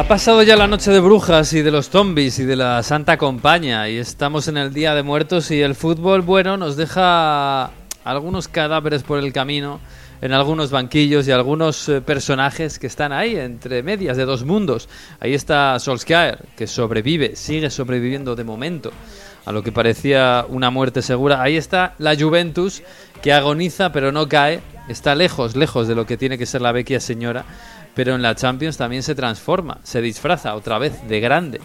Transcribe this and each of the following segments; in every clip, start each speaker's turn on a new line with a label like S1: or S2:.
S1: Ha pasado ya la noche de brujas y de los zombies y de la Santa Compañía y estamos en el Día de Muertos y el fútbol, bueno, nos deja algunos cadáveres por el camino en algunos banquillos y algunos eh, personajes que están ahí entre medias de dos mundos. Ahí está Solskjaer, que sobrevive, sigue sobreviviendo de momento a lo que parecía una muerte segura. Ahí está la Juventus, que agoniza pero no cae, está lejos, lejos de lo que tiene que ser la vecchia señora pero en la Champions también se transforma, se disfraza otra vez de grande.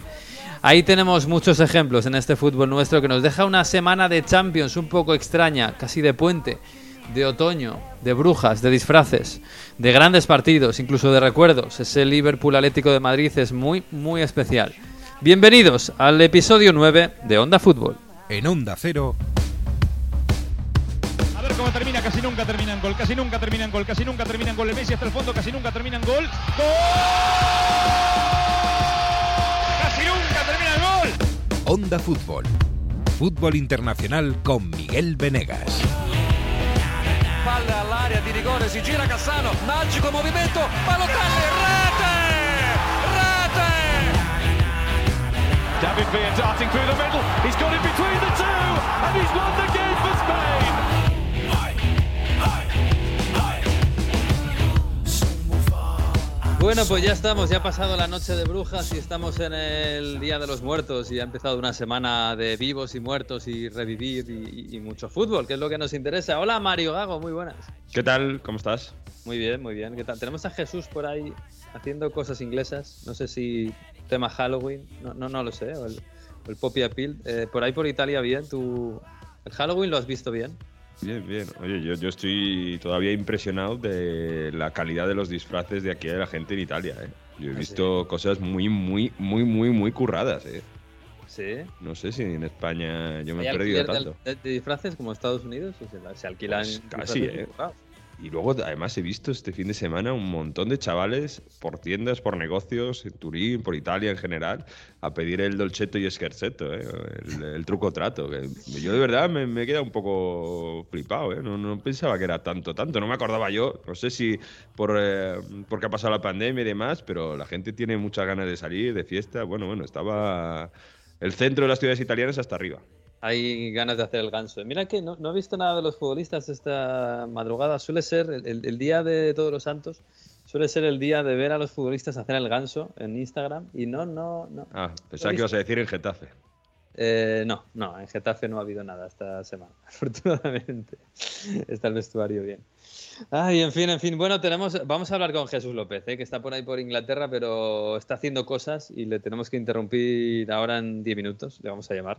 S1: Ahí tenemos muchos ejemplos en este fútbol nuestro que nos deja una semana de Champions un poco extraña, casi de puente, de otoño, de brujas, de disfraces, de grandes partidos, incluso de recuerdos. Ese Liverpool Atlético de Madrid es muy, muy especial. Bienvenidos al episodio 9 de Onda Fútbol.
S2: En Onda Cero
S3: cómo termina, casi nunca terminan gol, casi nunca terminan gol, casi nunca terminan gol. El Messi hasta el fondo, casi nunca terminan gol. ¡Gol! ¡Casi nunca terminan gol!
S2: Onda Fútbol. Fútbol internacional con Miguel Venegas.
S4: Palla all'area di rigore, si gira Cassano, magico movimento, Balotelli, rete! Rete!
S3: David Villa darting through the middle, he's got it between the two, and he's won
S1: Bueno, pues ya estamos, ya ha pasado la noche de brujas y estamos en el Día de los Muertos y ha empezado una semana de vivos y muertos y revivir y, mucho fútbol, que es lo que nos interesa. Hola Mario Gago, muy buenas.
S5: ¿Qué tal? ¿Cómo estás?
S1: Muy bien, muy bien. ¿Qué tal? Tenemos a Jesús por ahí haciendo cosas inglesas, no sé si tema Halloween, no, no, no lo sé, o el, el Poppy Appeal. Eh, por ahí por Italia bien, ¿tú el Halloween lo has visto bien?
S5: Bien, bien. Oye, yo, yo estoy todavía impresionado de la calidad de los disfraces de aquí de la gente en Italia. ¿eh? Yo he
S1: ¿Ah,
S5: visto cosas muy, muy, muy, muy, muy curradas. ¿eh?
S1: Sí.
S5: No sé si en España yo me he
S1: ¿Hay
S5: perdido tanto.
S1: De, de disfraces como Estados Unidos? ¿O se, se alquilan
S5: Pues casi, ¿eh?
S1: currados?
S5: Y luego además he visto este fin de semana un montón de chavales por tiendas, por negocios, en Turín, por Italia en general, a pedir el dolcetto y scherzetto, ¿eh? el, el truco trato. yo de verdad me, me he quedado un poco flipado, ¿eh? no, no pensaba que era tanto, tanto, no me acordaba yo, no sé si por eh, porque ha pasado la pandemia y demás, pero la gente tiene muchas ganas de salir, de fiesta, bueno, bueno, estaba el centro de las ciudades italianas hasta arriba.
S1: Hay ganas de hacer el ganso. Mira que no, no he visto nada de los futbolistas esta madrugada. Suele ser el, el- el día de Todos los Santos, suele ser el día de ver a los futbolistas hacer el ganso en Instagram. Y no, no, no.
S5: Ah, pensaba que ibas a decir en Getafe.
S1: Eh, no, no, en Getafe no ha habido nada esta semana, afortunadamente. Está el vestuario bien. Ay, en fin, en fin. Bueno, tenemos, vamos a hablar con Jesús López, ¿eh? que está por ahí por Inglaterra, pero está haciendo cosas y le tenemos que interrumpir ahora en 10 minutos, le vamos a llamar.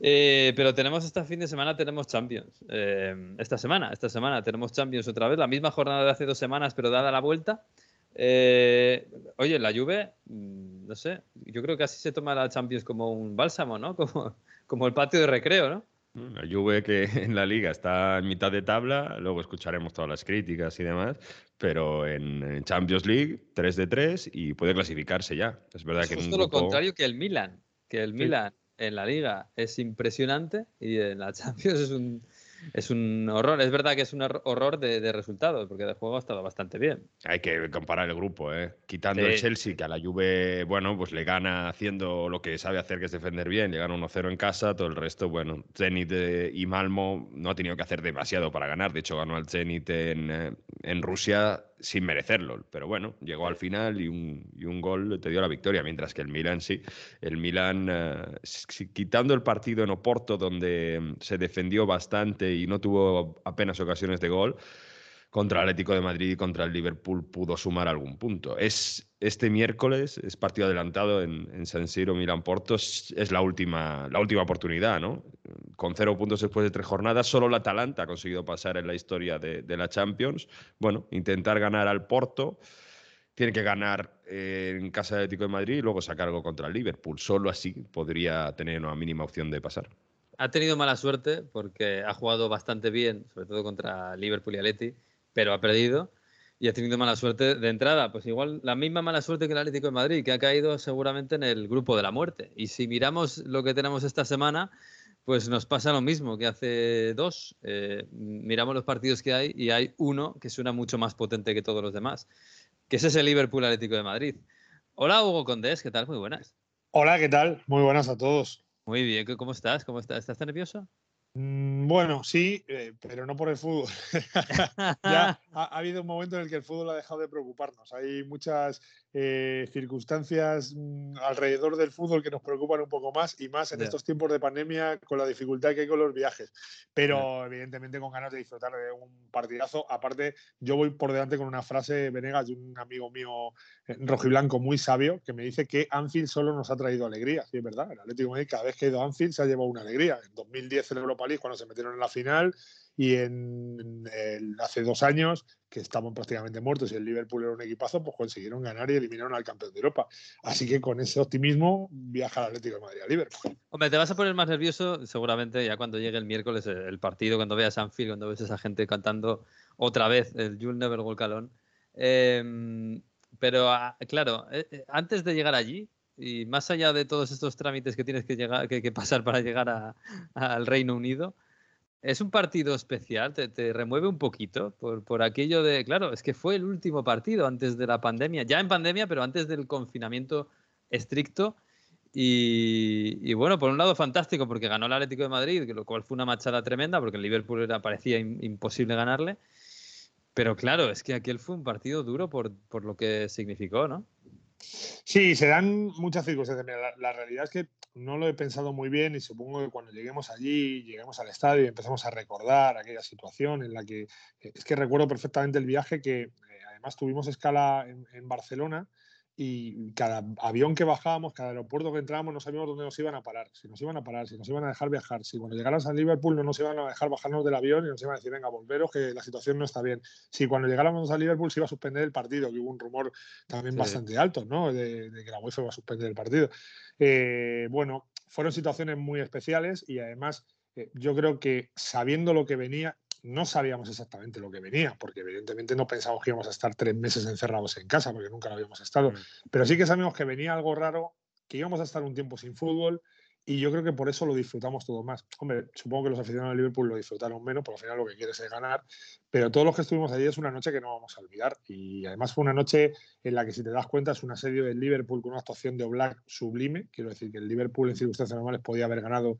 S1: Eh, pero tenemos este fin de semana, tenemos Champions. Eh, esta semana, esta semana tenemos Champions otra vez, la misma jornada de hace dos semanas, pero dada la vuelta. Oye, la Juve, mm, no sé, yo creo que así se toma la Champions como un bálsamo, ¿no? Como, como el patio de recreo, ¿no?
S5: La Juve que en la liga está en mitad de tabla, luego escucharemos todas las críticas y demás, pero en, Champions League 3 de 3 y puede clasificarse ya. Es verdad
S1: Es
S5: que
S1: justo lo
S5: grupo-
S1: contrario que el Milan, que el Milan en la liga es impresionante y en la Champions es un, es un horror. Es verdad que es un hor- horror de, de resultados, porque de juego ha estado bastante bien.
S5: Hay que comparar el grupo, ¿eh? Quitando
S1: Sí.
S5: el Chelsea, que a la Juve, bueno, pues le gana haciendo lo que sabe hacer, que es defender bien. Le gana 1-0 en casa, todo el resto, bueno, Zenit eh, y Malmo no ha tenido que hacer demasiado para ganar. De hecho, ganó al Zenit en, eh, en Rusia sin merecerlo. Pero bueno, llegó al final y un, y un gol te dio la victoria, mientras que el Milan sí. El Milan, eh, quitando el partido en Oporto, donde mm, se defendió bastante y no tuvo apenas ocasiones de gol, contra el Atlético de Madrid y contra el Liverpool pudo sumar algún punto. Es este miércoles, es partido adelantado en, en San Siro, Milan Porto, es, la, última, la última oportunidad, ¿no? Con cero puntos después de tres jornadas, solo el Atalanta ha conseguido pasar en la historia de, de la Champions. Bueno, intentar ganar al Porto. Tiene que ganar eh, en casa del Atlético de Madrid y luego sacar algo contra el Liverpool. Solo así podría tener una mínima opción de pasar.
S1: Ha tenido mala suerte porque ha jugado bastante bien, sobre todo contra Liverpool y Atleti, pero ha perdido. Y ha tenido mala suerte de entrada, pues igual la misma mala suerte que el Atlético de Madrid, que ha caído seguramente en el grupo de la muerte. Y si miramos lo que tenemos esta semana, pues nos pasa lo mismo que hace dos. Eh, miramos los partidos que hay y hay uno que suena mucho más potente que todos los demás, que es ese Liverpool Atlético de Madrid. Hola Hugo Condés, ¿qué tal? Muy buenas.
S6: Hola, ¿qué tal? Muy buenas a todos.
S1: Muy bien, ¿cómo estás? ¿Cómo estás? ¿Estás nervioso?
S6: Mm, bueno, sí, eh, pero no por el fútbol. ya ha, habido un momento en el que el fútbol ha dejado de preocuparnos. Hay muchas eh, circunstancias mm, alrededor del fútbol que nos preocupan un poco más y más en estos tiempos de pandemia con la dificultad que hay con los viajes. Pero evidentemente con ganas de disfrutar de un partidazo. Aparte, yo voy por delante con una frase, Venegas, de un amigo mío eh, rojiblanco muy sabio que me dice que Anfield solo nos ha traído alegría. Sí, es verdad. El Atlético de Madrid cada vez que ha ido a Anfield se ha llevado una alegría. En 2010 el Europa cuando se metieron en la final y en, hace dos años que estaban prácticamente muertos y el Liverpool era un equipazo, pues consiguieron ganar y eliminaron al campeón de Europa. Así que con ese optimismo viaja el Atlético de Madrid a Liverpool.
S1: Hombre, te vas a poner más nervioso seguramente ya cuando llegue el miércoles el partido, cuando veas Anfield, cuando ves a esa gente cantando otra vez el You'll Never Walk Alone. Em, pero ah, claro, eh, eh, antes de llegar allí, y más allá de todos estos trámites que tienes que, pasar para llegar al Reino Unido, es un partido especial, te, remueve un poquito por, por, aquello de, claro, es que fue el último partido antes de la pandemia, ya en pandemia, pero antes del confinamiento estricto. Y, bueno, por un lado fantástico porque ganó el Atlético de Madrid, lo cual fue una machada tremenda porque el Liverpool era, parecía imposible ganarle. Pero claro, es que aquel fue un partido duro por, por lo que significó, ¿no?
S6: Sí, se dan muchas circunstancias. la, realidad es que no lo he pensado muy bien y supongo que cuando lleguemos allí, lleguemos al estadio y empezamos a recordar aquella situación en la que es que recuerdo perfectamente el viaje que eh, además tuvimos escala en Barcelona y cada avión que bajábamos, cada aeropuerto que entrábamos, no sabíamos dónde nos iban a parar, si nos iban a parar, si nos iban a dejar viajar, si cuando llegáramos a Liverpool no nos iban a dejar bajarnos del avión y nos iban a decir, venga, volveros, que la situación no está bien. Si cuando llegáramos a Liverpool se iba a suspender el partido, que hubo un rumor también bastante alto, ¿no? De, que la UEFA iba a suspender el partido. Eh, bueno, fueron situaciones muy especiales y además eh, yo creo que sabiendo lo que venía, no sabíamos exactamente lo que venía, porque evidentemente no pensábamos que íbamos a estar tres meses encerrados en casa, porque nunca lo habíamos estado. Mm. Pero sí que sabíamos que venía algo raro, que íbamos a estar un tiempo sin fútbol, y yo creo que por eso lo disfrutamos todo más. Hombre, supongo que los aficionados de Liverpool lo disfrutaron menos, porque al final lo que quieres es ganar, pero todos los que estuvimos allí es una noche que no vamos a olvidar. Y además fue una noche en la que, si te das cuenta, es un asedio del Liverpool con una actuación de Oblak sublime. Quiero decir que el Liverpool en circunstancias normales podía haber ganado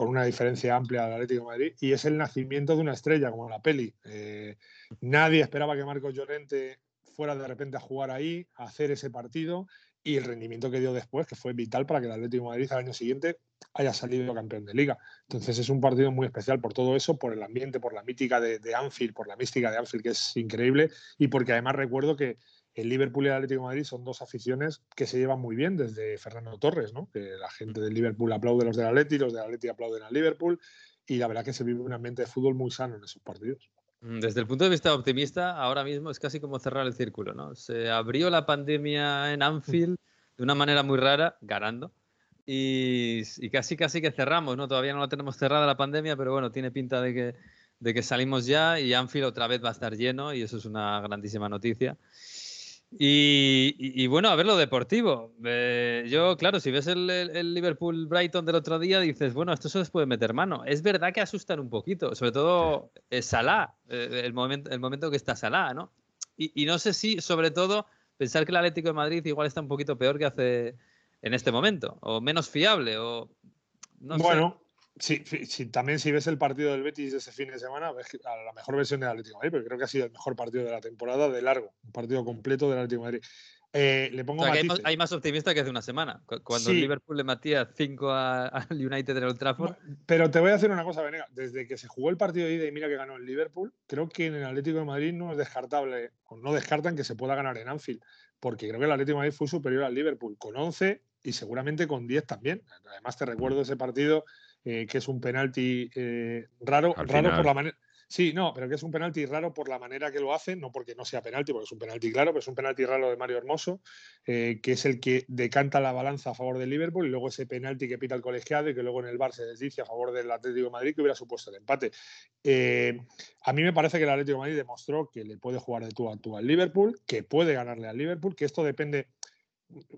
S6: con una diferencia amplia al Atlético de Madrid, y es el nacimiento de una estrella, como la peli. Eh, nadie esperaba que Marcos Llorente fuera de repente a jugar ahí, a hacer ese partido, y el rendimiento que dio después, que fue vital para que el Atlético Madrid al año siguiente haya salido campeón de liga. Entonces es un partido muy especial por todo eso, por el ambiente, por la mítica de, de Anfield, por la mística de Anfield, que es increíble, y porque además recuerdo que el Liverpool y el Atlético de Madrid son dos aficiones que se llevan muy bien desde Fernando Torres, ¿no? que la gente del Liverpool aplaude a los del Atlético, los del Atlético aplauden al Liverpool y la verdad que se vive un ambiente de fútbol muy sano en esos partidos.
S1: Mm, desde el punto de vista optimista, ahora mismo es casi como cerrar el círculo, ¿no? Se abrió la pandemia en Anfield de una manera muy rara, ganando, y, casi casi que cerramos, ¿no? Todavía no la tenemos cerrada la pandemia, pero bueno, tiene pinta de que, de que salimos ya y Anfield otra vez va a estar lleno y eso es una grandísima noticia. Y, bueno, a ver lo deportivo. Eh, yo, claro, si ves el, Liverpool-Brighton del otro día, dices, bueno, esto se les puede meter mano. Es verdad que asustan un poquito, sobre todo es Salah, eh, el, momento, el momento que está Salah, ¿no? Y, no sé si, sobre todo, pensar que el Atlético de Madrid igual está un poquito peor que hace en este momento, o menos fiable, o
S6: no bueno, Sí, también si ves el partido del Betis ese fin de semana, ves a la mejor versión del Atlético de Madrid, porque creo que ha sido el mejor partido de la temporada de largo, un partido completo del Atlético de Madrid. Eh, le pongo
S1: hay, más, optimista que hace una semana, cuando el Liverpool le matía 5 al United en el Trafford.
S6: Pero te voy a decir una cosa, Venega. Desde que se jugó el partido de ida y mira que ganó el Liverpool, creo que en el Atlético de Madrid no es descartable, o no descartan que se pueda ganar en Anfield, porque creo que el Atlético de Madrid fue superior al Liverpool, con 11 y seguramente con 10 también. Además, te recuerdo ese partido eh, que es un penalti eh, raro, raro por la manera. Sí, no, pero que es un penalti raro por la manera que lo hacen, no porque no sea penalti, porque es un penalti claro, pero es un penalti raro de Mario Hermoso, eh, que es el que decanta la balanza a favor del Liverpool, y luego ese penalti que pita el colegiado y que luego en el Bar se desdice a favor del Atlético de Madrid, que hubiera supuesto el empate. a mí me parece que el Atlético de Madrid demostró que le puede jugar de tú a tú al Liverpool, que puede ganarle al Liverpool, que esto depende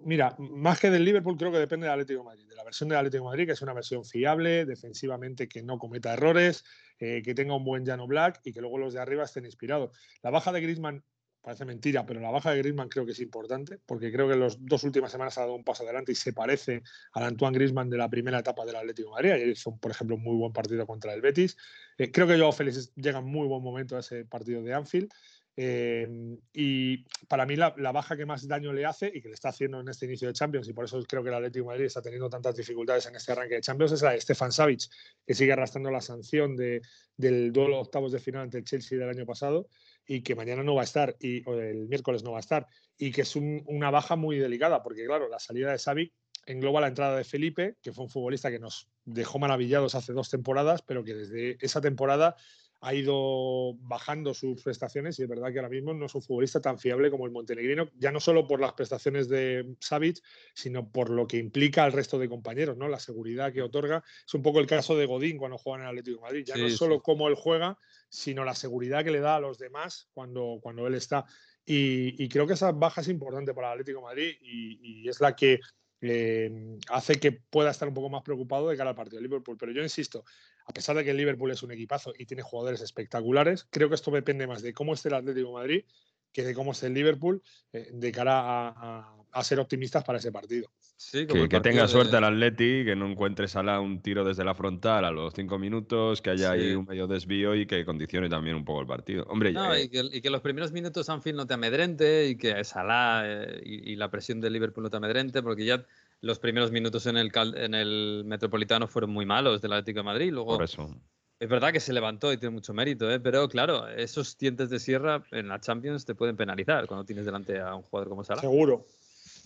S6: Mira, más que del Liverpool, creo que depende del Atlético Madrid, de la versión del Atlético Madrid, que es una versión fiable, defensivamente que no cometa errores, eh, que tenga un buen llano black y que luego los de arriba estén inspirados. La baja de Griezmann parece mentira, pero la baja de Griezmann creo que es importante, porque creo que en las dos últimas semanas ha dado un paso adelante y se parece al Antoine Griezmann de la primera etapa del Atlético Madrid. Ayer hizo, por ejemplo, un muy buen partido contra el Betis. Eh, creo que Joao Félix llega en muy buen momento a ese partido de Anfield. Eh, y para mí la, la, baja que más daño le hace y que le está haciendo en este inicio de Champions, y por eso creo que el Atlético de Madrid está teniendo tantas dificultades en este arranque de Champions, es la de Stefan Savic, que sigue arrastrando la sanción de, del duelo octavos de final ante el Chelsea del año pasado y que mañana no va a estar, y, o el miércoles no va a estar, y que es un, una baja muy delicada, porque claro, la salida de Savic engloba la entrada de Felipe, que fue un futbolista que nos dejó maravillados hace dos temporadas, pero que desde esa temporada ha ido bajando sus prestaciones y es verdad que ahora mismo no es un futbolista tan fiable como el montenegrino, ya no solo por las prestaciones de Savic, sino por lo que implica al resto de compañeros, ¿no? La seguridad que otorga. Es un poco el caso de Godín cuando juega en el Atlético de Madrid. Ya sí, no es solo sí. cómo él juega, sino la seguridad que le da a los demás cuando, cuando él está. Y, y creo que esa baja es importante para el Atlético de Madrid y, y es la que eh, hace que pueda estar un poco más preocupado de cara al partido de Liverpool. Pero yo insisto, a pesar de que el Liverpool es un equipazo y tiene jugadores espectaculares, creo que esto depende más de cómo esté el Atlético de Madrid que de cómo esté el Liverpool eh, de cara a, a, a, ser optimistas para ese partido.
S5: Sí, que, que tenga de... suerte el Atleti, que no encuentre Salah un tiro desde la frontal a los cinco minutos, que haya sí. ahí un medio desvío y que condicione también un poco el partido. Hombre,
S1: no, eh... y, que, y, que, los primeros minutos Anfield no te amedrente y que Salah eh, y, y, la presión del Liverpool no te amedrente, porque ya los primeros minutos en el, en el Metropolitano fueron muy malos del Atlético de Madrid. Luego,
S5: Por eso.
S1: Es verdad que se levantó y tiene mucho mérito, ¿eh? pero claro, esos dientes de sierra en la Champions te pueden penalizar cuando tienes delante a un jugador como Salah.
S6: Seguro.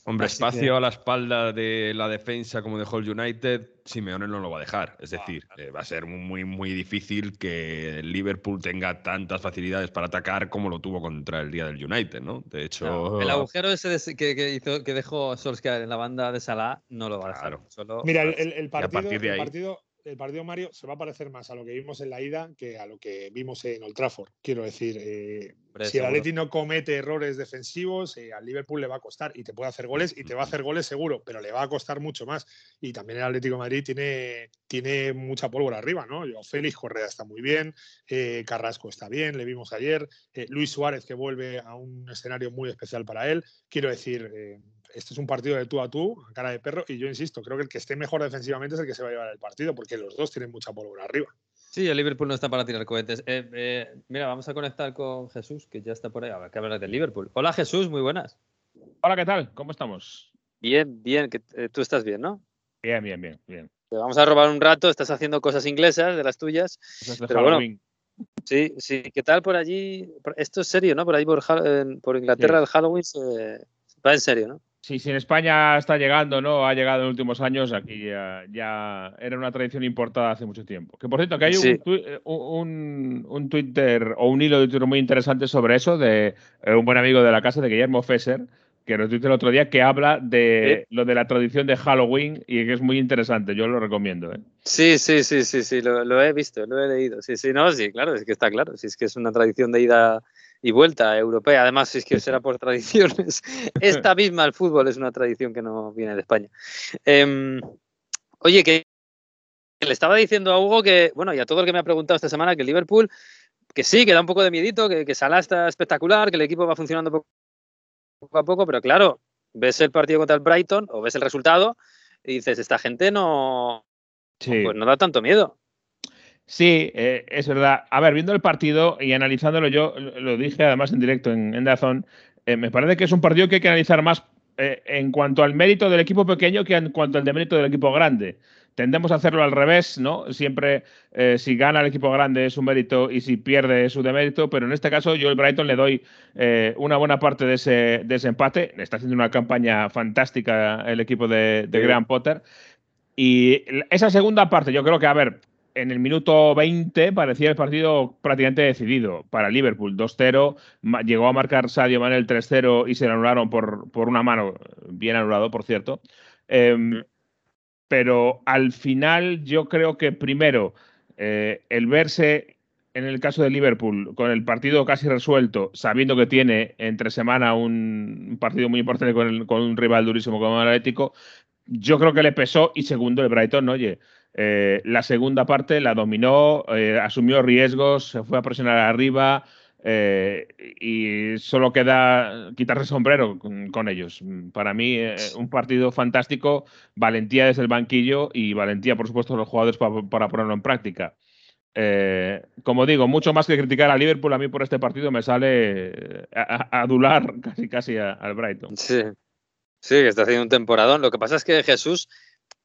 S5: Hombre, Así espacio que... a la espalda de la defensa como dejó el United, Simeone no lo va a dejar. Es decir, ah, eh, va a ser muy, muy difícil que el Liverpool tenga tantas facilidades para atacar como lo tuvo contra el día del United, ¿no? De hecho...
S1: El agujero ese de, que, que, hizo, que dejó Solskjaer en la banda de Salah no lo va a dejar. Claro.
S6: Solo... Mira, el, el partido, de el partido el partido Mario se va a parecer más a lo que vimos en la ida que a lo que vimos en Old Trafford. Quiero decir, eh, si el Atleti no comete errores defensivos, eh, al Liverpool le va a costar y te puede hacer goles y te va a hacer goles seguro, pero le va a costar mucho más. Y también el Atlético de Madrid tiene, tiene mucha pólvora arriba, ¿no? Yo, Félix Correa está muy bien, eh, Carrasco está bien, le vimos ayer, eh, Luis Suárez que vuelve a un escenario muy especial para él. Quiero decir, este es un partido de tú a tú, a cara de perro, y yo insisto, creo que el que esté mejor defensivamente es el que se va a llevar el partido, porque los dos tienen mucha pólvora arriba.
S1: Sí, el Liverpool no está para tirar cohetes. Eh, eh, mira, vamos a conectar con Jesús, que ya está por ahí. A ver, que hablar del Liverpool. Hola Jesús, muy buenas.
S7: Hola, ¿qué tal? ¿Cómo estamos?
S1: Bien, bien, que eh, tú estás bien, ¿no?
S7: Bien, bien, bien, bien.
S1: Te vamos a robar un rato, estás haciendo cosas inglesas de las tuyas.
S7: pero Halloween.
S1: bueno, sí, sí. ¿Qué tal por allí? Esto es serio, ¿no? Por ahí por, por Inglaterra sí. el Halloween se... va en serio, ¿no?
S7: Sí, si en España está llegando, ¿no? Ha llegado en últimos años, aquí ya, ya era una tradición importada hace mucho tiempo. Que por cierto, que hay sí. un, un, un, Twitter o un hilo de Twitter muy interesante sobre eso de eh, un buen amigo de la casa, de Guillermo Fesser, que nos tuiteó el otro día, que habla de ¿Sí? lo de la tradición de Halloween y que es muy interesante. Yo lo recomiendo. ¿eh?
S1: Sí, sí, sí, sí, sí, lo, lo, he visto, lo he leído. Sí, sí, no, sí, claro, es que está claro. Sí, es que es una tradición de ida y vuelta europea. Además, si es que será por tradiciones. Esta misma, el fútbol, es una tradición que no viene de España. Eh, oye, que le estaba diciendo a Hugo que, bueno, y a todo el que me ha preguntado esta semana, que el Liverpool, que sí, que da un poco de miedito, que, que Salah está espectacular, que el equipo va funcionando poco poco a poco, pero claro, ves el partido contra el Brighton o ves el resultado y dices, esta gente no, sí. pues no da tanto miedo.
S7: Sí, eh, es verdad. A ver, viendo el partido y analizándolo, yo lo dije además en directo en, en Dazón, eh, me parece que es un partido que hay que analizar más eh, en cuanto al mérito del equipo pequeño que en cuanto al demérito del equipo grande. Tendemos a hacerlo al revés, ¿no? Siempre eh, si gana el equipo grande es un mérito y si pierde es su demérito, pero en este caso yo al Brighton le doy eh, una buena parte de ese, de ese, empate. Está haciendo una campaña fantástica el equipo de, de Graham Potter. Y esa segunda parte, yo creo que, a ver, en el minuto 20 parecía el partido prácticamente decidido para Liverpool. 2-0, llegó a marcar Sadio Mane el 3-0 y se lo anularon por, por una mano, bien anulado, por cierto. Eh, pero al final yo creo que primero eh, el verse en el caso de Liverpool con el partido casi resuelto, sabiendo que tiene entre semana un partido muy importante con, el, con un rival durísimo como el Atlético, yo creo que le pesó y segundo el Brighton, oye, eh, la segunda parte la dominó, eh, asumió riesgos, se fue a presionar arriba, eh, y solo queda quitarse el sombrero con, ellos. Para mí, un partido fantástico, valentía desde el banquillo y valentía, por supuesto, de los jugadores para ponerlo en práctica. Como digo, mucho más que criticar a Liverpool, a mí por este partido me sale a, adular casi casi al Brighton.
S1: Sí, sí, está haciendo un temporadón. Lo que pasa es que Jesús,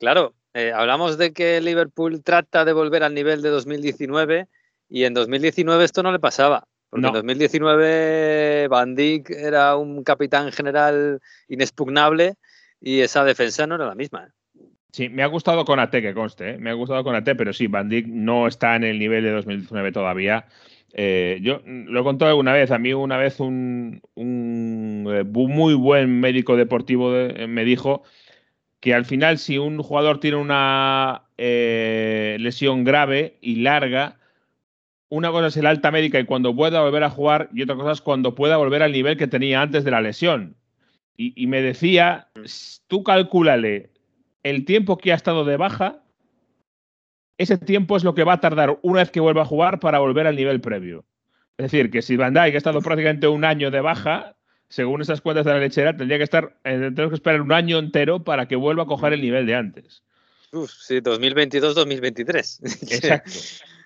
S1: claro, hablamos de que Liverpool trata de volver al nivel de 2019 y en 2019 esto no le pasaba. Porque en 2019 Van Dijk era un capitán general inexpugnable y esa defensa no era la misma. ¿eh?
S7: Sí, me ha gustado con AT, que conste, ¿eh? me ha gustado con AT, pero sí, Van Dijk no está en el nivel de 2019 todavía. Eh, yo lo he contado alguna vez, a mí una vez un, muy buen médico deportivo me dijo que al final si un jugador tiene una lesión grave y larga, una cosa es el alta médica y cuando pueda volver a jugar, y otra cosa es cuando pueda volver al nivel que tenía antes de la lesión. Y, me decía, tú calcúlale el tiempo que ha estado de baja, ese tiempo es lo que va a tardar una vez que vuelva a jugar para volver al nivel previo. Es decir, que si Van Dijk ha estado prácticamente un año de baja, según esas cuentas de la lechera, tendría que estar, eh, tenemos que esperar un año entero para que vuelva a coger el nivel de antes.
S1: Uf, sí, 2022-2023.
S7: Exacto.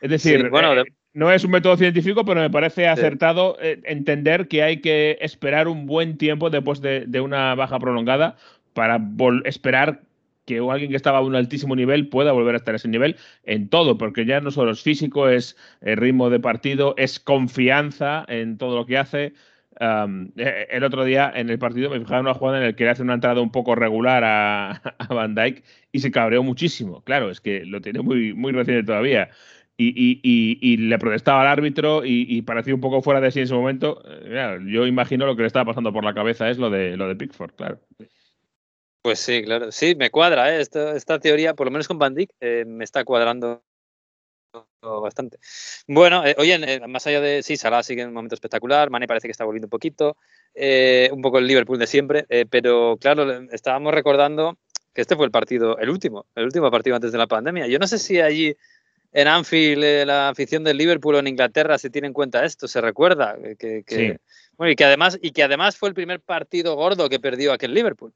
S7: Es decir, bueno, eh, no es un método científico, pero me parece acertado eh, entender que hay que esperar un buen tiempo después de, una baja prolongada para esperar que alguien que estaba a un altísimo nivel pueda volver a estar a ese nivel en todo, porque ya no solo es físico, es el ritmo de partido, es confianza en todo lo que hace. Eh, el otro día en el partido me fijaba en una jugada en la que le hace una entrada un poco regular a, Van Dyke y se cabreó muchísimo. Claro, es que lo tiene muy, muy reciente todavía y, le protestaba al árbitro y, parecía un poco fuera de sí en ese momento. Eh, yo imagino lo que le estaba pasando por la cabeza es lo de, lo de Pickford, claro.
S1: Pues sí, claro. Sí, me cuadra ¿eh? esta, teoría, por lo menos con Van Dijk, eh, me está cuadrando bastante. Bueno, oye, más allá de. Sí, Salah sigue en un momento espectacular. Mane parece que está volviendo un poquito. un poco el Liverpool de siempre. pero claro, estábamos recordando que este fue el partido, el último, el último partido antes de la pandemia. Yo no sé si allí en Anfield eh, la afición del Liverpool o en Inglaterra se tiene en cuenta esto, se recuerda que, bueno, y que además y que además fue el primer partido gordo que perdió aquel Liverpool.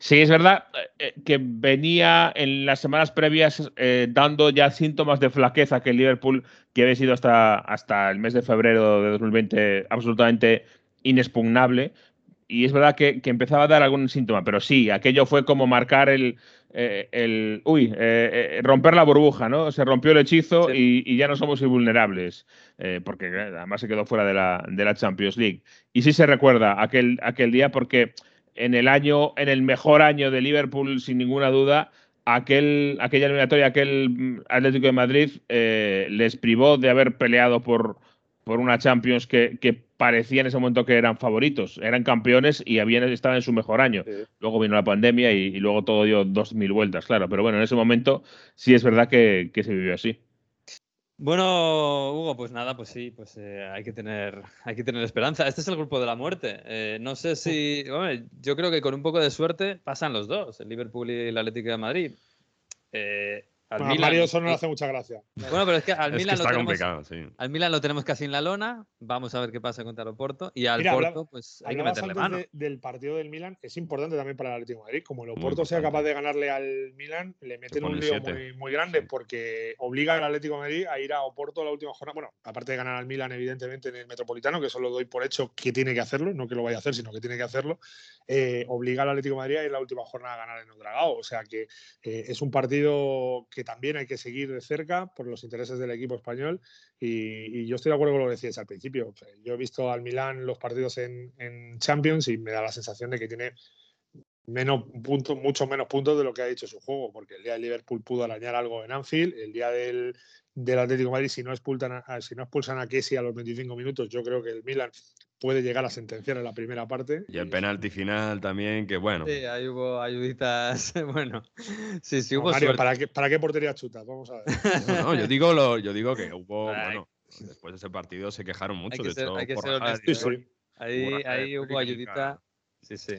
S7: Sí, es verdad eh, que venía en las semanas previas eh, dando ya síntomas de flaqueza que el Liverpool, que había sido hasta, hasta el mes de febrero de 2020 absolutamente inexpugnable, y es verdad que, empezaba a dar algún síntoma, pero sí, aquello fue como marcar el, eh, el uy, eh, eh, romper la burbuja, ¿no? Se rompió el hechizo y, ya no somos invulnerables, porque además se quedó fuera de la, de la, Champions League. Y sí se recuerda aquel, aquel día porque en el año, en el mejor año de Liverpool, sin ninguna duda, aquel, aquella eliminatoria, aquel mm, Atlético de Madrid les privó de haber peleado por, por una Champions que, parecía en ese momento que eran favoritos, eran campeones y habían estado en su mejor año. Luego vino la pandemia y, luego todo dio dos mil vueltas, claro. Pero bueno, en ese momento sí es verdad que, se vivió así.
S1: Bueno, Hugo, pues nada, pues sí, pues eh, hay que tener, hay que tener esperanza. Este es el grupo de la muerte. Eh, no sé si, bueno, yo creo que con un poco de suerte pasan los dos, el Liverpool y el Atlético de Madrid.
S6: Eh, al Mario eso no le hace mucha gracia.
S1: Bueno, pero es que al Milan, lo tenemos, al Milan lo tenemos casi en la lona. Vamos a ver qué pasa contra el Oporto. Y al Oporto, pues hay que meterle mano.
S6: del partido del Milan es importante también para el Atlético de Madrid. Como el Oporto sea capaz de ganarle al Milan, le meten un lío muy, muy, grande porque obliga al Atlético de Madrid a ir a Oporto la última jornada. Bueno, aparte de ganar al Milan, evidentemente, en el Metropolitano, que eso lo doy por hecho que tiene que hacerlo, no que lo vaya a hacer, sino que tiene que hacerlo. Eh, obliga al Atlético de Madrid a ir la última jornada a ganar en Odragao. O sea que eh, es un partido que también hay que seguir de cerca por los intereses del equipo español y, yo estoy de acuerdo con lo que decías al principio. Yo he visto al Milán los partidos en, Champions y me da la sensación de que tiene menos puntos, mucho menos puntos de lo que ha dicho su juego, porque el día del Liverpool pudo arañar algo en Anfield, el día del, del Atlético de Madrid, si no, expulsan a, si no expulsan a Kessi a los 25 minutos, yo creo que el Milan puede llegar a sentenciar en la primera parte.
S5: Y el penalti final también, que bueno.
S1: Sí, ahí hubo ayuditas. bueno, sí, sí hubo.
S6: Mario, ¿para qué, ¿para qué portería chutas? Vamos a ver.
S5: No, yo, digo lo, yo digo que hubo. bueno, después de ese partido se quejaron mucho. de hecho,
S1: Ahí, ahí hubo ayudita. Sí, sí.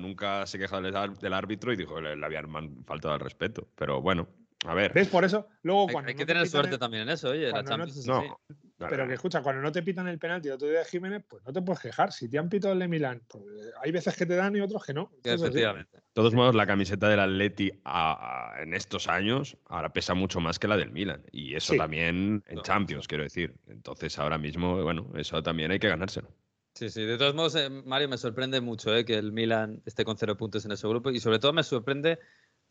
S5: Nunca, se quejó del, árbitro y dijo que le habían faltado al respeto. Pero bueno, a ver.
S6: ¿Ves? Por eso, luego
S1: cuando. Hay, que tener suerte también en eso, oye. La Champions
S5: no,
S6: pero que escucha, cuando no te pitan el penalti el otro día de Jiménez, pues no te puedes quejar. Si te han pitado el de Milán, pues, eh, hay veces que te dan y otros que no.
S1: Efectivamente.
S5: De todos modos, la camiseta del Atleti a- a- en estos años ahora pesa mucho más que la del Milan. Y eso
S6: Sí.
S5: también en Champions, quiero decir. Entonces, ahora mismo, bueno, eso también hay que ganárselo.
S1: Sí, sí. De todos modos, eh, Mario, me sorprende mucho eh, que el Milan esté con cero puntos en ese grupo y sobre todo me sorprende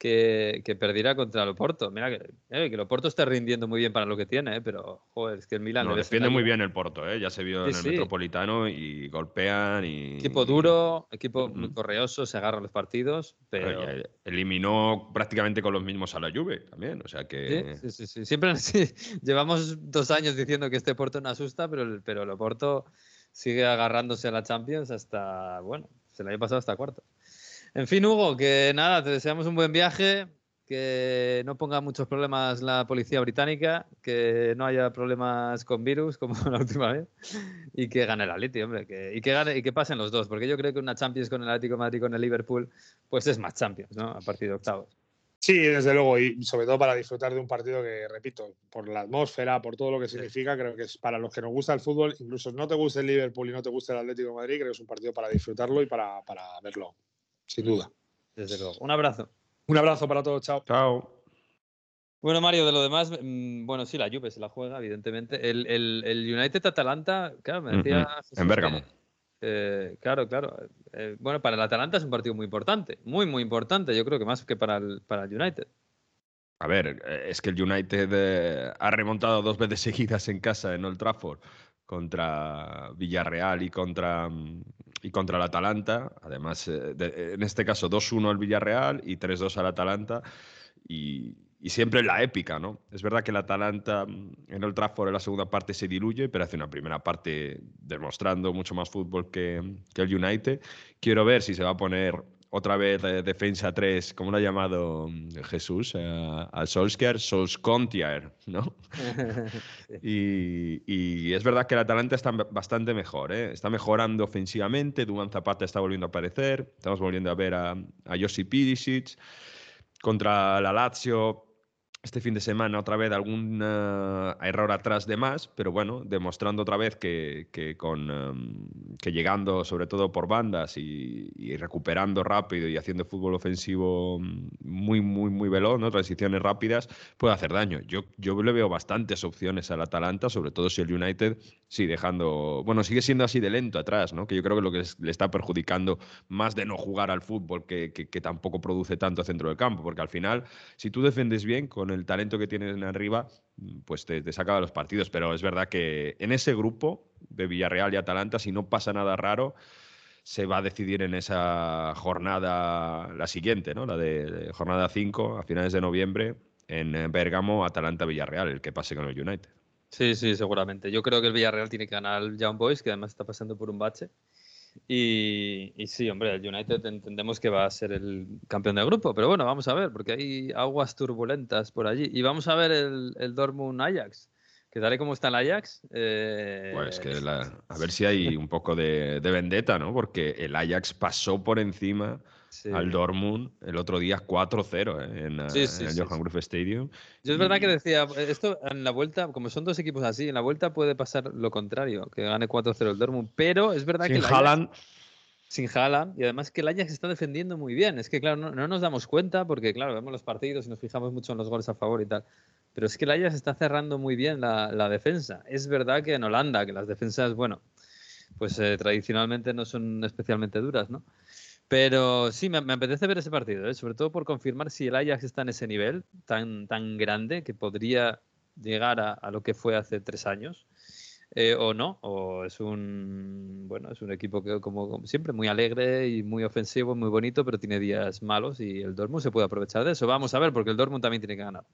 S1: que, que perdiera contra el Oporto. Mira que, eh, que el Oporto está rindiendo muy bien para lo que tiene, eh, pero joder, es que el Milan
S5: No, defiende
S1: la
S5: muy bien el Porto, ¿eh? ya se vio
S1: Sí,
S5: en el
S1: sí.
S5: Metropolitano y golpean y.
S1: Equipo duro, equipo
S5: Ujú.
S1: muy correoso, se agarra los partidos, pero...
S5: Eliminó prácticamente con los mismos a la Juve también, o sea que.
S1: Sí, sí, sí, sí. Siempre llevamos dos años diciendo que este Porto no asusta, pero el, pero el Oporto sigue agarrándose a la Champions hasta, bueno, se le había pasado hasta cuarto. En fin, Hugo, que nada, te deseamos un buen viaje, que no ponga muchos problemas la policía británica, que no haya problemas con virus como la última vez y que gane el Atleti, hombre, que, y que gane y que pasen los dos, porque yo creo que una Champions con el Atlético de Madrid con el Liverpool, pues es más Champions, ¿no? A partir de octavos.
S6: Sí, desde luego, y sobre todo para disfrutar de un partido que, repito, por la atmósfera, por todo lo que significa, creo que es para los que nos gusta el fútbol, incluso no te guste el Liverpool y no te guste el Atlético de Madrid, creo que es un partido para disfrutarlo y para, para verlo, sin duda.
S1: Desde luego. Un abrazo.
S6: Un abrazo para todos, chao.
S5: Chao.
S1: Bueno, Mario, de lo demás, mm, bueno, sí, la Juve se la juega, evidentemente. El, el, el United-Atalanta, claro, me decía. Jesús
S5: en Bérgamo.
S1: que, eh, claro, claro. Eh, bueno, para el Atalanta es un partido muy importante, muy, muy importante, yo creo que más que para el, para el United.
S5: A ver, eh, es que el United eh, ha remontado dos veces seguidas en casa en Old Trafford contra Villarreal y contra, mm, y contra el Atalanta. Además, eh, de- en este caso 2-1 al Villarreal y 3-2 al Atalanta. Y, y siempre la épica, ¿no? Es verdad que el Atalanta mm, en Old Trafford en la segunda parte se diluye, pero hace una primera parte demostrando mucho más fútbol que, que el United. Quiero ver si se va a poner otra vez eh, defensa 3, como lo ha llamado mm, Jesús, eh, a Solskjaer, ¿no? Y, y es verdad que el Atalanta está bastante mejor, ¿eh? está mejorando ofensivamente, Duman Zapata está volviendo a aparecer, estamos volviendo a ver a, a Josip contra la Lazio. Este fin de semana otra vez algún eh, error atrás de más, pero bueno, demostrando otra vez que, que con, em, que llegando sobre todo por bandas y, recuperando rápido y haciendo fútbol ofensivo mm, muy, muy, muy veloz, ¿no? transiciones rápidas, puede hacer daño. Yo, yo le veo bastantes opciones al Atalanta, sobre todo si el United sigue dejando, bueno, sigue siendo así de lento atrás, ¿no? que yo creo que lo que le está perjudicando más de no jugar al fútbol que, que- que tampoco produce tanto centro del campo, porque al final, si tú defendes bien con el talento que tienes arriba, pues te, te saca de los partidos. Pero es verdad que en ese grupo de Villarreal y Atalanta, si no pasa nada raro, se va a decidir en esa jornada, la siguiente, ¿no? La de, jornada 5, a finales de noviembre, en eh, Bérgamo, Atalanta-Villarreal, el que pase con el United.
S1: Sí, sí, seguramente. Yo creo que el Villarreal tiene que ganar al Young Boys, que además está pasando por un bache. Y, sí, hombre, el United entendemos que va a ser el campeón del grupo, pero bueno, vamos a ver, porque hay aguas turbulentas por allí. Y vamos a ver el, el Dortmund Ajax, que tal y como está el Ajax. eh,
S5: Pues que la- a ver si hay un poco de, de vendetta, ¿no? Porque el Ajax pasó por encima
S1: sí.
S5: al Dortmund el otro día 4-0 ¿eh? en, eh,
S1: Sí, sí,
S5: en el Johan. Cruyff Stadium.
S1: Yo es verdad que decía, esto en la vuelta, como son dos equipos así, en la vuelta puede pasar lo contrario, que gane 4-0 el Dortmund, pero es verdad que
S5: Sin
S1: el Ajax-
S5: Haaland,
S1: sin Haaland y además que el Ajax está defendiendo muy bien. Es que, claro, no, no nos damos cuenta porque, claro, vemos los partidos y nos fijamos mucho en los goles a favor y tal. Pero es que el Ajax está cerrando muy bien la, la defensa. Es verdad que en Holanda, que las defensas, bueno, pues eh, tradicionalmente no son especialmente duras, ¿no? Pero sí, me, me apetece ver ese partido, ¿eh? sobre todo por confirmar si el Ajax está en ese nivel tan, tan grande que podría llegar a, a lo que fue hace tres años. eh, o no, o es un bueno, es un equipo que como, como siempre muy alegre y muy ofensivo, muy bonito, pero tiene días malos y el Dortmund se puede aprovechar de eso. Vamos a ver, porque el Dortmund también tiene que ganar.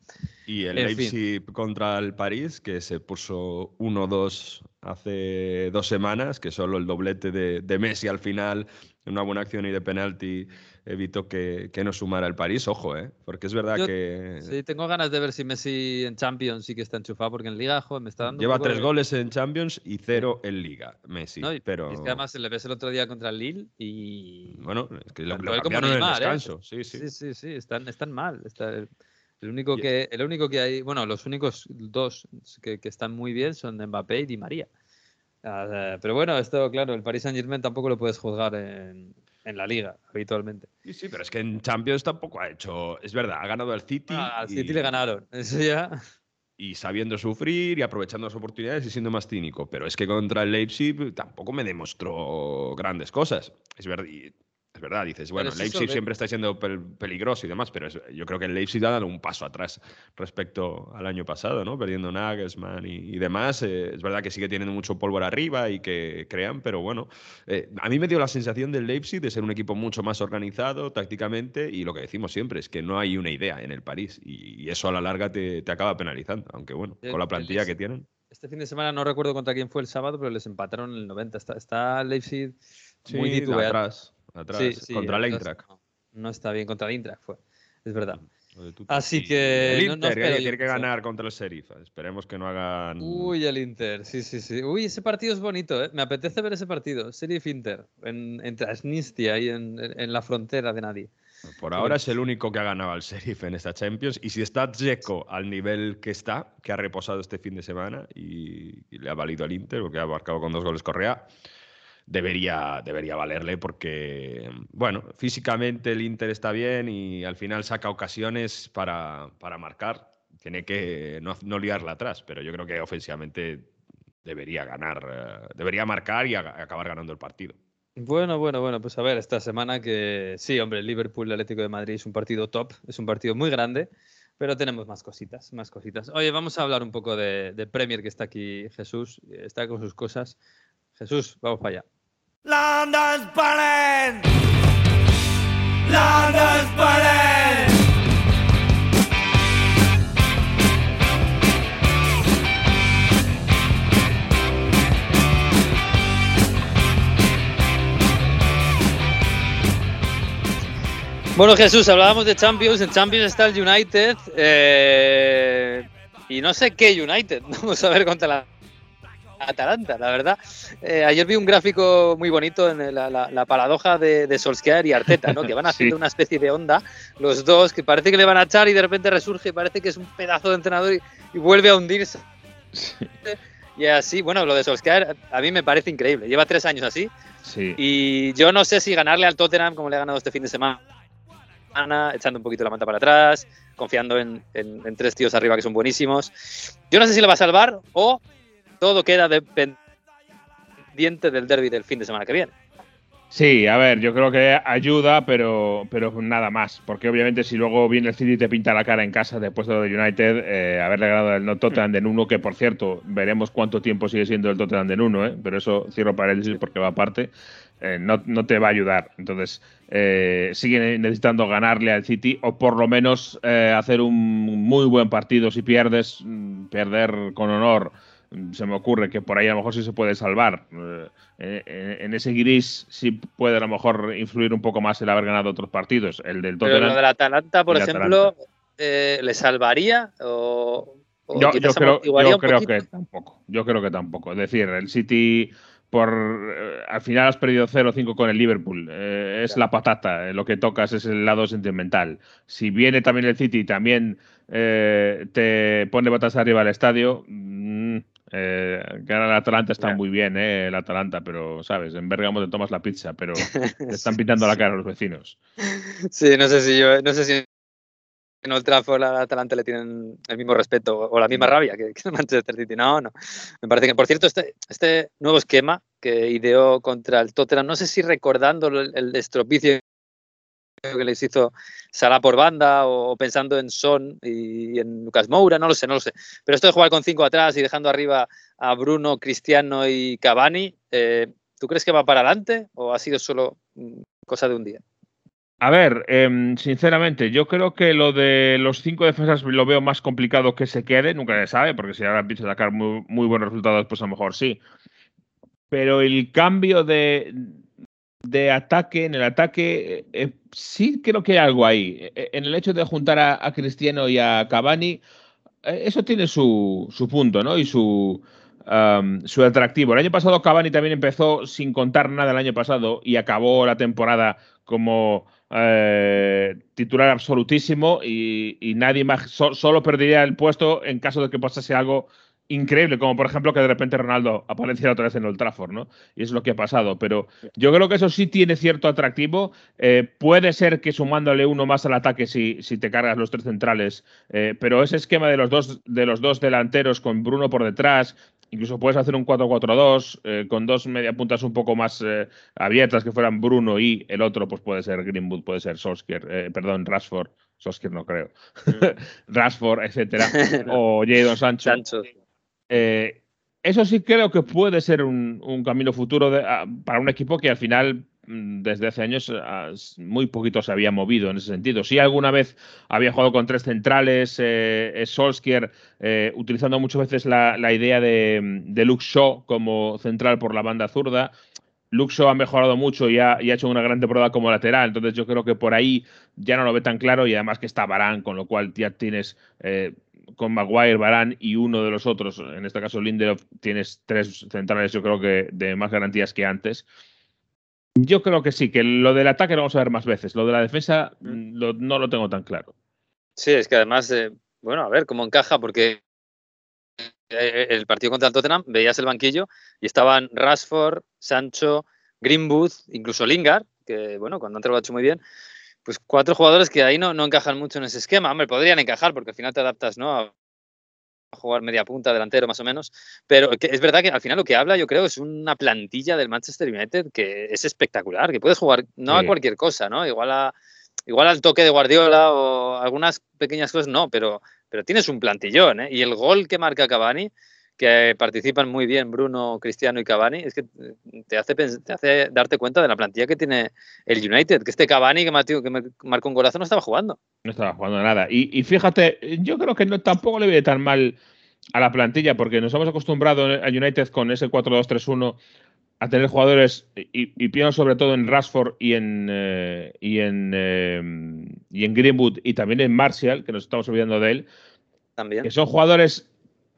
S5: Y el
S1: En fin.
S5: Leipzig contra el París, que se puso 1-2 hace dos semanas, que solo el doblete de, de Messi al final, en una buena acción y de penalti, evitó que, que no sumara el París. Ojo, ¿eh? Porque es verdad
S1: Yo-
S5: que
S1: Sí, tengo ganas de ver si Messi en Champions sí que está enchufado, porque en Liga, joder, me está dando
S5: lleva tres
S1: de-
S5: goles en Champions y cero en Liga, Messi.
S1: No, y-
S5: pero
S1: y es que además le ves el otro día contra el Lille y.
S5: bueno, es que lo, lo cambiaron en el
S1: ¿eh?
S5: descanso. Sí, sí.
S1: Sí, sí, sí, están, están mal. Está- El único,
S5: Y-
S1: que, el único que hay, bueno, los únicos dos que, que están muy bien son Mbappé y Di María. Ah, pero bueno, esto, claro, el Paris Saint Germain tampoco lo puedes juzgar en, en la liga habitualmente.
S5: Sí, sí, pero es que en Champions tampoco ha hecho. Es verdad, ha ganado al City.
S1: Ah, al
S5: y-
S1: City le ganaron. Eso ya.
S5: y sabiendo sufrir y aprovechando las oportunidades y siendo más cínico. Pero es que contra el Leipzig tampoco me demostró grandes cosas. Es verdad, y- es verdad dices, bueno, Leipzig
S1: de-
S5: siempre está siendo pel- peligroso y demás, pero es- yo creo que el Leipzig ha dado un paso atrás respecto al año pasado, ¿no? Perdiendo Nagelsmann y, y demás. Eh, es verdad que sigue teniendo mucho polvo arriba y que crean, pero bueno, eh, a mí me dio la sensación del Leipzig de ser un equipo mucho más organizado tácticamente y lo que decimos siempre es que no hay una idea en el París y, y eso a la larga te, te acaba penalizando, aunque bueno,
S1: El-
S5: con la plantilla que tienen.
S1: Este fin de semana no recuerdo contra quién fue el sábado, pero les empataron en el 90. Está, está Leipzig muy
S5: Sí, atrás, atrás,
S1: Sí, sí,
S5: contra el
S1: atrás
S5: Eintracht.
S1: No, no está bien contra el Eintracht, fue. Es verdad. Así
S5: Y
S1: que
S5: El
S1: no- no
S5: Inter,
S1: espero
S5: que
S1: yo
S5: tiene que ganar contra el Sheriff. Esperemos que no hagan.
S1: Uy, el Inter, sí, sí, sí. Uy, ese partido es bonito, ¿eh? Me apetece ver ese partido. Sheriff Inter, en, en Transnistria, ahí en, en- en la frontera de nadie.
S5: Por ahora es el único que ha ganado al Sheriff en esta Champions. Y si está Dzeko al nivel que está, que ha reposado este fin de semana y, y le ha valido al Inter, porque ha marcado con dos goles Correa, debería, debería valerle porque, bueno, físicamente el Inter está bien y al final saca ocasiones para, para marcar. Tiene que no, no liarla atrás, pero yo creo que ofensivamente debería ganar, eh, debería marcar y acabar ganando el partido.
S1: Bueno, bueno, bueno, pues a ver, esta semana que sí, hombre, Liverpool Atlético de Madrid es un partido top, es un partido muy grande, pero tenemos más cositas, más cositas. Oye, vamos a hablar un poco de, de Premier que está aquí Jesús, está con sus cosas. Jesús, vamos para allá.
S8: London's burning! London's burning!
S1: Bueno, Jesús, hablábamos de Champions. En Champions está el United. eh, y no sé qué United. Vamos a ver contra la Atalanta, la verdad. Eh, ayer vi un gráfico muy bonito en la, la- la paradoja de, de Solskjaer y Arteta, ¿no? que van haciendo
S7: Sí.
S1: una especie de onda, los dos, que parece que le van a echar y de repente resurge parece que es un pedazo de entrenador y, y vuelve a hundirse. Y así, bueno, lo de Solskjaer a mí me parece increíble. Lleva tres años así.
S7: Sí.
S1: Y yo no sé si ganarle al Tottenham como le ha ganado este fin de semana, echando un poquito la manta para atrás, confiando en, en- en tres tíos arriba que son buenísimos. Yo no sé si le va a salvar o todo queda dependiente del derby del fin de semana que viene.
S7: Sí, a ver, yo creo que ayuda, pero, pero nada más. Porque obviamente si luego viene el City y te pinta la cara en casa después de lo de United, eh, haberle ganado el no Tottenham de uno, que por cierto, veremos cuánto tiempo sigue siendo el Tottenham de uno, ¿eh? pero eso cierro paréntesis porque va aparte, eh, no, no te va a ayudar. Entonces, eh, sigue necesitando ganarle al City o por lo menos eh, hacer un muy buen partido. Si pierdes, mm, perder con honor. Se me ocurre que por ahí a lo mejor sí se puede salvar. Eh, en, en ese gris sí puede a lo mejor influir un poco más el haber ganado otros partidos. El del
S1: Pero
S7: Tottenham.
S1: lo del Atalanta, por ejemplo, eh, ¿le salvaría o, o
S7: Yo, creo, yo que tampoco. Yo creo que tampoco. Es decir, el City, por eh, al final has perdido 0-5 con el Liverpool. Eh, es la patata. eh, Lo que tocas es el lado sentimental. Si viene también el City y también eh, te pone botas arriba al estadio. mm, eh, ganar el Atalanta está muy bien, eh, el Atalanta, pero, ¿sabes? En Bergamo te tomas la pizza, pero te están pintando la cara a los vecinos.
S1: Sí, no sé si yo, no sé si en Old Trafford al Atalanta le tienen el mismo respeto o la misma rabia que, que Manchester City. No, no. Me parece que, por cierto, este, este nuevo esquema que ideó contra el Tottenham, no sé si recordando el, el estropicio que les hizo Salah por banda o pensando en Son y en Lucas Moura, no lo sé, no lo sé. Pero esto de jugar con cinco atrás y dejando arriba a Bruno, Cristiano y Cavani, eh, ¿tú crees que va para adelante o ha sido solo mm, cosa de un día?
S7: A ver, em, sinceramente, yo creo que lo de los cinco defensas lo veo más complicado que se quede, nunca se sabe, porque si ahora empieza a sacar muy, muy buenos resultados, pues a lo mejor sí. Pero el cambio de, de ataque, en el ataque, eh, sí creo que hay algo ahí. Eh, En el hecho de juntar a, Cristiano y a Cavani, eh, eso tiene su, su punto, ¿no? Y su, su atractivo. El año pasado Cavani también empezó sin contar nada el año pasado y acabó la temporada como eh, titular absolutísimo y, y nadie más, so- solo perdería el puesto en caso de que pasase algo increíble, como por ejemplo que de repente Ronaldo apareciera otra vez en Old Trafford, ¿no? Y es lo que ha pasado. Pero yo creo que eso sí tiene cierto atractivo. Eh, puede ser que sumándole uno más al ataque si, si te cargas los tres centrales, eh, pero ese esquema de los dos de los dos delanteros con Bruno por detrás. Incluso puedes hacer un 4-4-2 eh, con dos mediapuntas un poco más eh, abiertas que fueran Bruno y el otro, pues puede ser Greenwood, puede ser Solskjaer, eh, perdón, Rashford, Solskjaer no creo, Rashford, etcétera, o Jadon Sancho.
S1: Sancho.
S7: Eh, eso sí creo que puede ser un, un camino futuro de- a- para un equipo que al final mm, desde hace años ah, muy poquito se había movido en ese sentido. Sí alguna vez había jugado con tres centrales, eh, Solskjaer eh, utilizando muchas veces la, idea de, de Luke Shaw como central por la banda zurda. Shaw ha mejorado mucho y ha, y ha hecho una gran temporada como lateral, entonces yo creo que por ahí ya no lo ve tan claro y además que está Barán, con lo cual ya tienes eh, con Maguire, Barán y uno de los otros, en este caso Lindelof, tienes tres centrales, yo creo que de más garantías que antes. Yo creo que sí, que lo del ataque lo vamos a ver más veces. Lo de la defensa mm, lo- no lo tengo tan claro.
S1: Sí, es que además, eh, bueno, a ver cómo encaja, porque eh, el partido contra el Tottenham veías el banquillo y estaban Rashford, Sancho, Greenwood, incluso Lingard, que bueno, cuando entra lo ha hecho muy bien. Pues cuatro jugadores que ahí no, no encajan mucho en ese esquema. Hombre, podrían encajar porque al final te adaptas, ¿no? A a jugar media punta, delantero más o menos. Pero es verdad que al final lo que habla, yo creo, es una plantilla del Manchester United que es espectacular, que puedes jugar no a
S7: Sí.
S1: cualquier cosa, ¿no? Igual a igual al toque de Guardiola o algunas pequeñas cosas no, pero, pero tienes un plantillón, ¿eh? Y el gol que marca Cavani, que participan muy bien Bruno, Cristiano y Cavani, es que te hace, te hace darte cuenta de la plantilla que tiene el United, que este Cavani que, marcó- que me- marcó un golazo no estaba jugando.
S7: No estaba jugando nada. Y, y fíjate, yo creo que no, tampoco le viene tan mal a la plantilla, porque nos hemos acostumbrado a United con ese 4-2-3-1 a tener jugadores, y, y pienso sobre todo en Rashford y en, eh, y, en, eh, y en Greenwood y también en Martial, que nos estamos olvidando de él,
S1: También.
S7: que son jugadores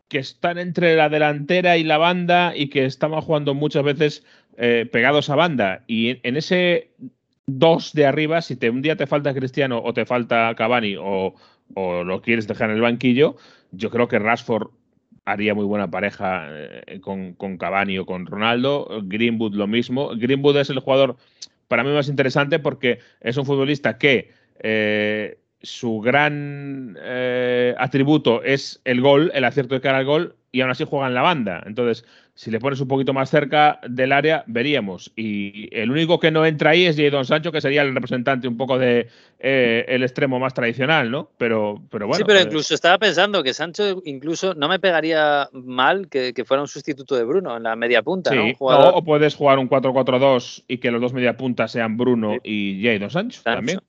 S7: que están entre la delantera y la banda y que estaban jugando muchas veces eh, pegados a banda. Y en, ese dos de arriba, si te, un día te falta Cristiano o te falta Cavani o, o lo quieres dejar en el banquillo, yo creo que Rashford haría muy buena pareja eh, con, con Cavani o con Ronaldo. Greenwood lo mismo. Greenwood es el jugador para mí más interesante porque es un futbolista que eh, su gran eh, atributo es el gol, el acierto de cara al gol, y aún así juega en la banda. Entonces, si le pones un poquito más cerca del área, veríamos. Y el único que no entra ahí es Jadon Sancho, que sería el representante un poco de eh, el extremo más tradicional, ¿no? Pero, pero bueno.
S1: sí, pero
S7: eh,
S1: incluso estaba pensando que Sancho incluso no me pegaría mal que, que fuera un sustituto de Bruno en la media punta, ¿no?
S7: Sí,
S1: Un jugador-
S7: o, o puedes jugar un 4-4-2 y que los dos mediapuntas sean Bruno y Jadon Sancho,
S1: Sancho.
S7: también.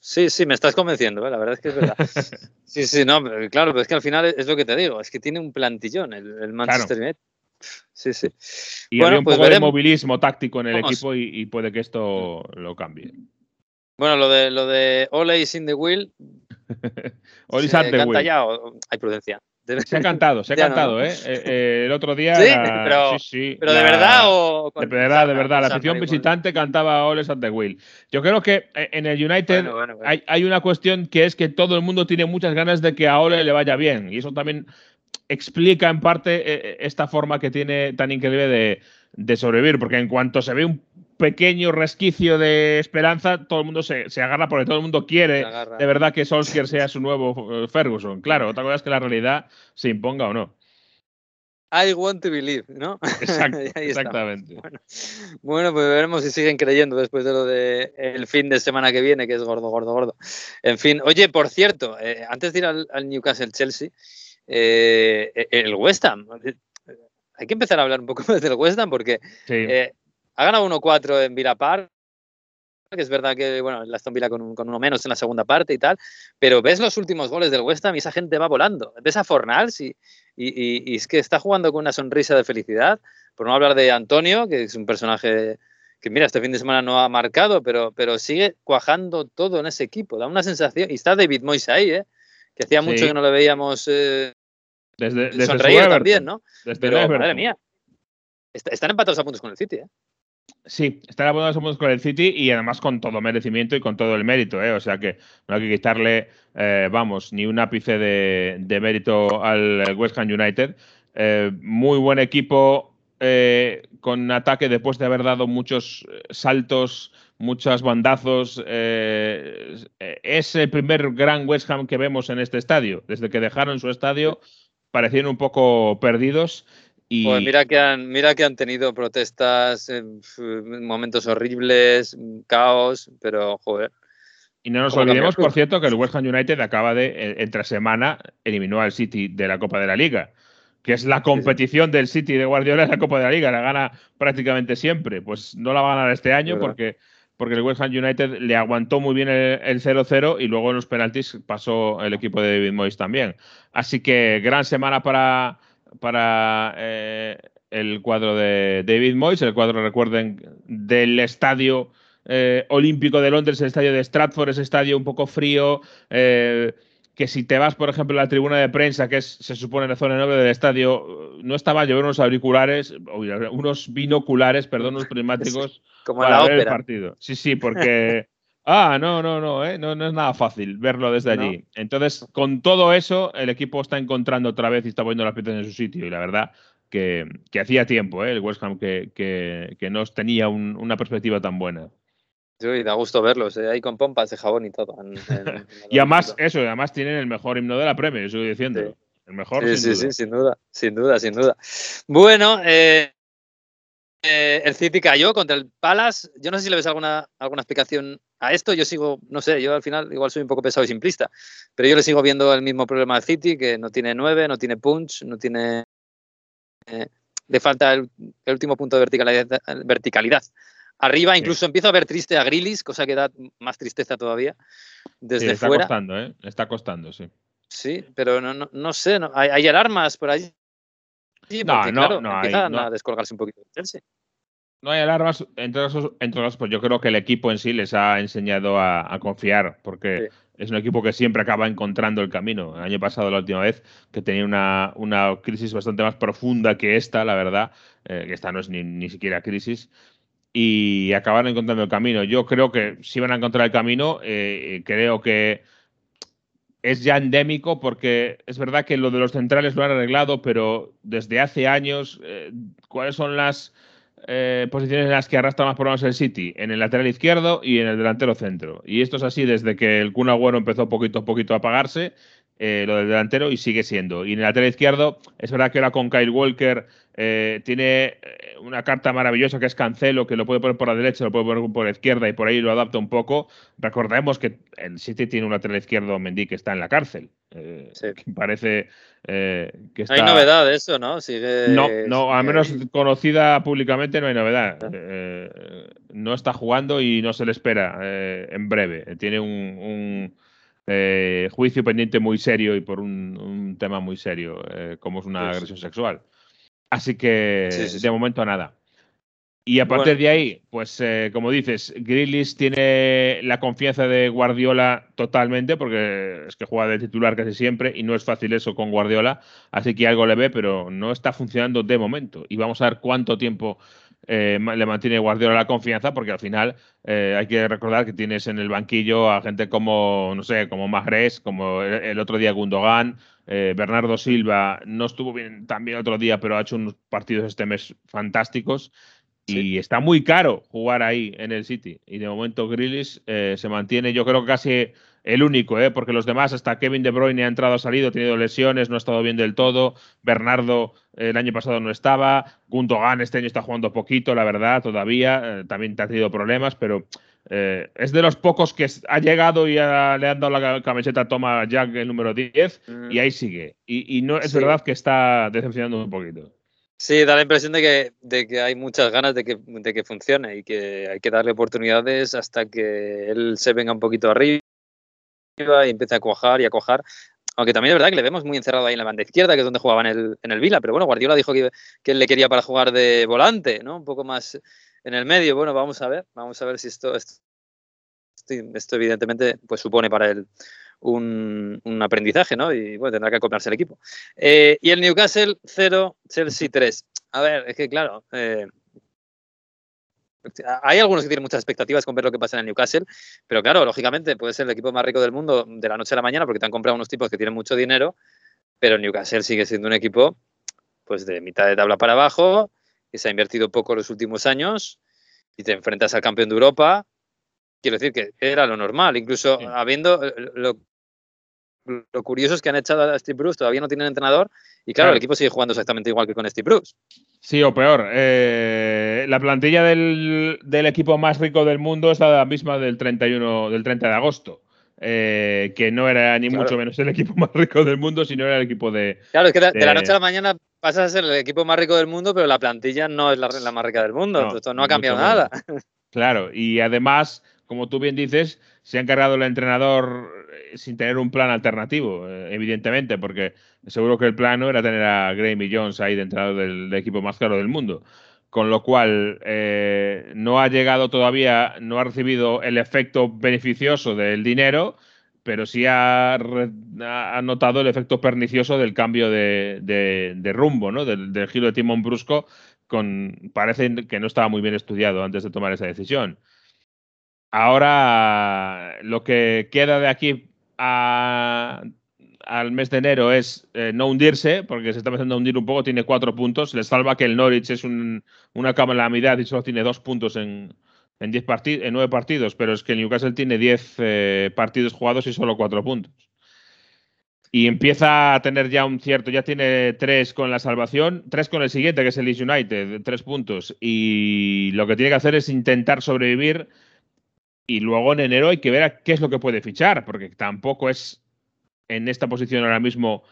S1: Sí. sí, me estás convenciendo, ¿eh? la verdad es que es verdad. sí, sí, no, claro, pero es que al final es lo que te digo, es que tiene un plantillón el, el Manchester United. Sí, sí.
S7: Y
S1: Bueno,
S7: había un
S1: pues
S7: poco de
S1: veremos.
S7: movilismo táctico en el
S1: Vamos.
S7: equipo y, y puede que esto lo cambie.
S1: Bueno, lo de lo de Ole is in the wheel.
S7: Oli
S1: se
S7: at the wheel.
S1: ya o- hay prudencia. Debe-
S7: Se ha cantado, se ha
S1: Ya
S7: cantado,
S1: ¿no?
S7: ¿eh? Eh, eh, El otro día.
S1: Sí,
S7: la-
S1: pero-
S7: sí, sí,
S1: Pero de verdad o con
S7: De verdad, de verdad. La afición visitante cantaba Oles at the Wheel. Yo creo que eh, en el United
S1: Bueno, bueno, bueno.
S7: Hay, hay una cuestión que es que todo el mundo tiene muchas ganas de que a Ole le vaya bien. Y eso también explica en parte esta forma que tiene tan increíble de, de sobrevivir. Porque en cuanto se ve un pequeño resquicio de esperanza, todo el mundo se, se agarra porque todo el mundo quiere de verdad que Solskjaer sea su nuevo eh, Ferguson. Claro, otra cosa es que la realidad se imponga o no.
S1: I want to believe, ¿no?
S7: Exacto, exactamente.
S1: Bueno, bueno, pues veremos si siguen creyendo después de lo de el fin de semana que viene, que es gordo, gordo, gordo. En fin, oye, por cierto, eh, antes de ir al, al Newcastle Chelsea, eh, el West Ham, hay que empezar a hablar un poco del West Ham porque
S7: Sí.
S1: eh, ha ganado 1-4 en Villa Park, que es verdad que bueno, el Aston Villa con, con uno menos en la segunda parte y tal, pero ves los últimos goles del West Ham y esa gente va volando. Ves a Fornals y, y- y- y es que está jugando con una sonrisa de felicidad, por no hablar de Antonio, que es un personaje que mira, este fin de semana no ha marcado, pero, pero sigue cuajando todo en ese equipo, da una sensación, y está David Moyes ahí, ¿eh? que hacía mucho
S7: Sí.
S1: que no lo veíamos eh,
S7: Desde, desde
S1: sonreír también, ¿no?
S7: Desde
S1: Pero, madre mía, est- están empatados a puntos con el City, ¿eh?
S7: Sí, estará a puntos con el City y además con todo merecimiento y con todo el mérito, ¿eh? O sea que no hay que quitarle, eh, vamos, ni un ápice de, mérito al West Ham United. Eh, muy buen equipo con ataque después de haber dado muchos saltos, muchos bandazos. es el primer gran West Ham que vemos en este estadio. Desde que dejaron su estadio, parecieron un poco perdidos
S1: pues mira que han, mira que han tenido protestas, en momentos horribles, caos, pero joder.
S7: Y no nos olvidemos, por cierto, que el West Ham United acaba de, eh, entre semana, eliminó al City de la Copa de la Liga, que es la competición del City de Guardiola en la Copa de la Liga, la gana prácticamente siempre. Pues no la va a ganar este año porque, porque el West Ham United le aguantó muy bien el 0-0 y luego en los penaltis pasó el equipo de David Moyes también. Así que gran semana para para eh, el cuadro de David Moyes, el cuadro, recuerden, del estadio eh, olímpico de Londres, el estadio de Stratford, ese estadio un poco frío, eh, que si te vas, por ejemplo, a la tribuna de prensa, que es, se supone la zona noble del estadio, no estaba llevar unos auriculares, unos binoculares, perdón, unos prismáticos
S1: Como para ver el
S7: partido. Sí, sí, porque Ah, no, no, no, ¿eh? no, no es nada fácil verlo desde allí. Entonces, con todo eso, el equipo está encontrando otra vez y está poniendo las piezas en su sitio. Y la verdad que, hacía tiempo ¿eh? el West Ham que, que, no tenía una perspectiva tan buena.
S1: Sí, da gusto verlos, ¿eh? ahí con pompas de jabón y todo.
S7: y además, eso, además tienen el mejor himno de la Premier, estoy diciendo. El mejor.
S1: Sí, sí, sí, sin duda, sin duda, sin duda. Bueno, eh, eh, el City cayó contra el Palace. Yo no sé si le ves alguna, alguna explicación a esto. Yo sigo, no sé, yo al final igual soy un poco pesado y simplista, pero yo le sigo viendo el mismo problema al City, que no tiene nueve, no tiene punch, no tiene... Eh, le falta el, último punto de verticalidad. verticalidad. Arriba incluso empiezo a ver triste a Grillis, cosa que da más tristeza todavía desde
S7: está
S1: fuera.
S7: Está costando, ¿eh? Está costando, sí.
S1: Sí, pero no, no, no sé, hay, hay alarmas por allí no, no, no, empiezan a descolgarse un poquito
S7: No hay alarmas, entre otras, entre pues yo creo que el equipo en sí les ha enseñado a, confiar, porque es un equipo que siempre acaba encontrando el camino. El año pasado, la última vez, que tenía una, una crisis bastante más profunda que esta, la verdad, eh, que esta no es ni, ni siquiera crisis, y acabaron encontrando el camino. Yo creo que si van a encontrar el camino, eh, creo que es ya endémico porque es verdad que lo de los centrales lo han arreglado, pero desde hace años, eh, ¿cuáles son las eh, posiciones en las que arrastra más problemas el City? En el lateral izquierdo y en el delantero centro. Y esto es así desde que el Kun Agüero empezó poquito a poquito a apagarse, eh, lo del delantero, y sigue siendo. Y en el lateral izquierdo, es verdad que ahora con Kyle Walker eh, tiene eh, una carta maravillosa que es Cancelo, que lo puede poner por la derecha, lo puede poner por la izquierda y por ahí lo adapta un poco. Recordemos que el City tiene un lateral izquierdo, Mendy, que está en la cárcel. Eh, parece que está...
S1: Hay novedad eso, ¿no?
S7: No, no, al menos conocida públicamente no hay novedad. no está jugando y no se le espera en breve. Tiene un, juicio pendiente muy serio y por un, tema muy serio, como es una agresión sexual. Así que de momento nada. Y a partir de ahí, pues eh, como dices, Grillis tiene la confianza de Guardiola totalmente, porque es que juega de titular casi siempre y no es fácil eso con Guardiola, así que algo le ve, pero no está funcionando de momento. Y vamos a ver cuánto tiempo eh, le mantiene Guardiola la confianza, porque al final eh, hay que recordar que tienes en el banquillo a gente como, no sé, como Mahrez, como el, otro día Gundogan, eh, Bernardo Silva no estuvo bien también otro día, pero ha hecho unos partidos este mes fantásticos. Y está muy caro jugar ahí en el City. Y de momento Grillis se mantiene, yo creo que casi el único, ¿eh? porque los demás, hasta Kevin De Bruyne ha entrado, ha salido, ha tenido lesiones, no ha estado bien del todo. Bernardo el año pasado no estaba. Gundogan este año está jugando poquito, la verdad, todavía. Eh, también ha tenido problemas, pero eh, es de los pocos que ha llegado y le han dado la camiseta a Toma Jack, el número 10, y ahí sigue. Y, no es verdad que está decepcionando un poquito.
S1: Sí, da la impresión de que, de que hay muchas ganas de que, de que funcione y que hay que darle oportunidades hasta que él se venga un poquito arriba y empieza a cuajar y a cuajar. Aunque también es verdad que le vemos muy encerrado ahí en la banda izquierda, que es donde jugaba en el, en el Vila. Pero bueno, Guardiola dijo que, que él le quería para jugar de volante, ¿no? Un poco más en el medio. Bueno, vamos a ver. Vamos a ver si esto, esto, esto evidentemente, pues supone para él un, un, aprendizaje, ¿no? Y bueno, tendrá que acoplarse el equipo. Eh, y el Newcastle 0, Chelsea 3. A ver, es que claro, eh, hay algunos que tienen muchas expectativas con ver lo que pasa en el Newcastle, pero claro, lógicamente puede ser el equipo más rico del mundo de la noche a la mañana porque te han comprado unos tipos que tienen mucho dinero, pero el Newcastle sigue siendo un equipo pues de mitad de tabla para abajo, que se ha invertido poco los últimos años y te enfrentas al campeón de Europa. Quiero decir que era lo normal, incluso habiendo eh, lo, lo curioso es que han echado a Steve Bruce, todavía no tienen entrenador y claro,
S7: Claro.
S1: el equipo sigue jugando exactamente igual que con Steve Bruce.
S7: Sí, o peor. eh, la plantilla del, del equipo más rico del mundo es la misma del 31, del 30 de agosto. eh, que no era ni
S1: Claro.
S7: mucho menos el equipo más rico del mundo, sino era el equipo de.
S1: Claro, es que de, de la noche a la mañana pasas a ser el equipo más rico del mundo, pero la plantilla no es la, la más rica del mundo.
S7: No,
S1: Esto no ha cambiado
S7: menos.
S1: nada.
S7: Claro, y además, como tú bien dices, se ha encargado el entrenador eh, sin tener un plan alternativo, eh, evidentemente, porque seguro que el plan era tener a Graham y Jones ahí de entrenador del, equipo más caro del mundo. Con lo cual, eh, no ha llegado todavía, no ha recibido el efecto beneficioso del dinero, pero sí ha, notado el efecto pernicioso del cambio de rumbo, ¿no? Del, del giro de timón brusco, con, parece que no estaba muy bien estudiado antes de tomar esa decisión. Ahora, lo que queda de aquí al mes de enero es eh, no hundirse, porque se está empezando a hundir un poco, tiene cuatro puntos. Les salva que el Norwich es un- una calamidad y solo tiene dos puntos en, diez parti- en nueve partidos, pero es que el Newcastle tiene diez eh, partidos jugados y solo cuatro puntos. Y empieza a tener ya un cierto, ya tiene tres con la salvación, tres con el siguiente, que es el Leeds United, tres puntos. Y lo que tiene que hacer es intentar sobrevivir. Y luego en enero hay que ver a qué es lo que puede fichar, porque tampoco es en esta posición ahora mismo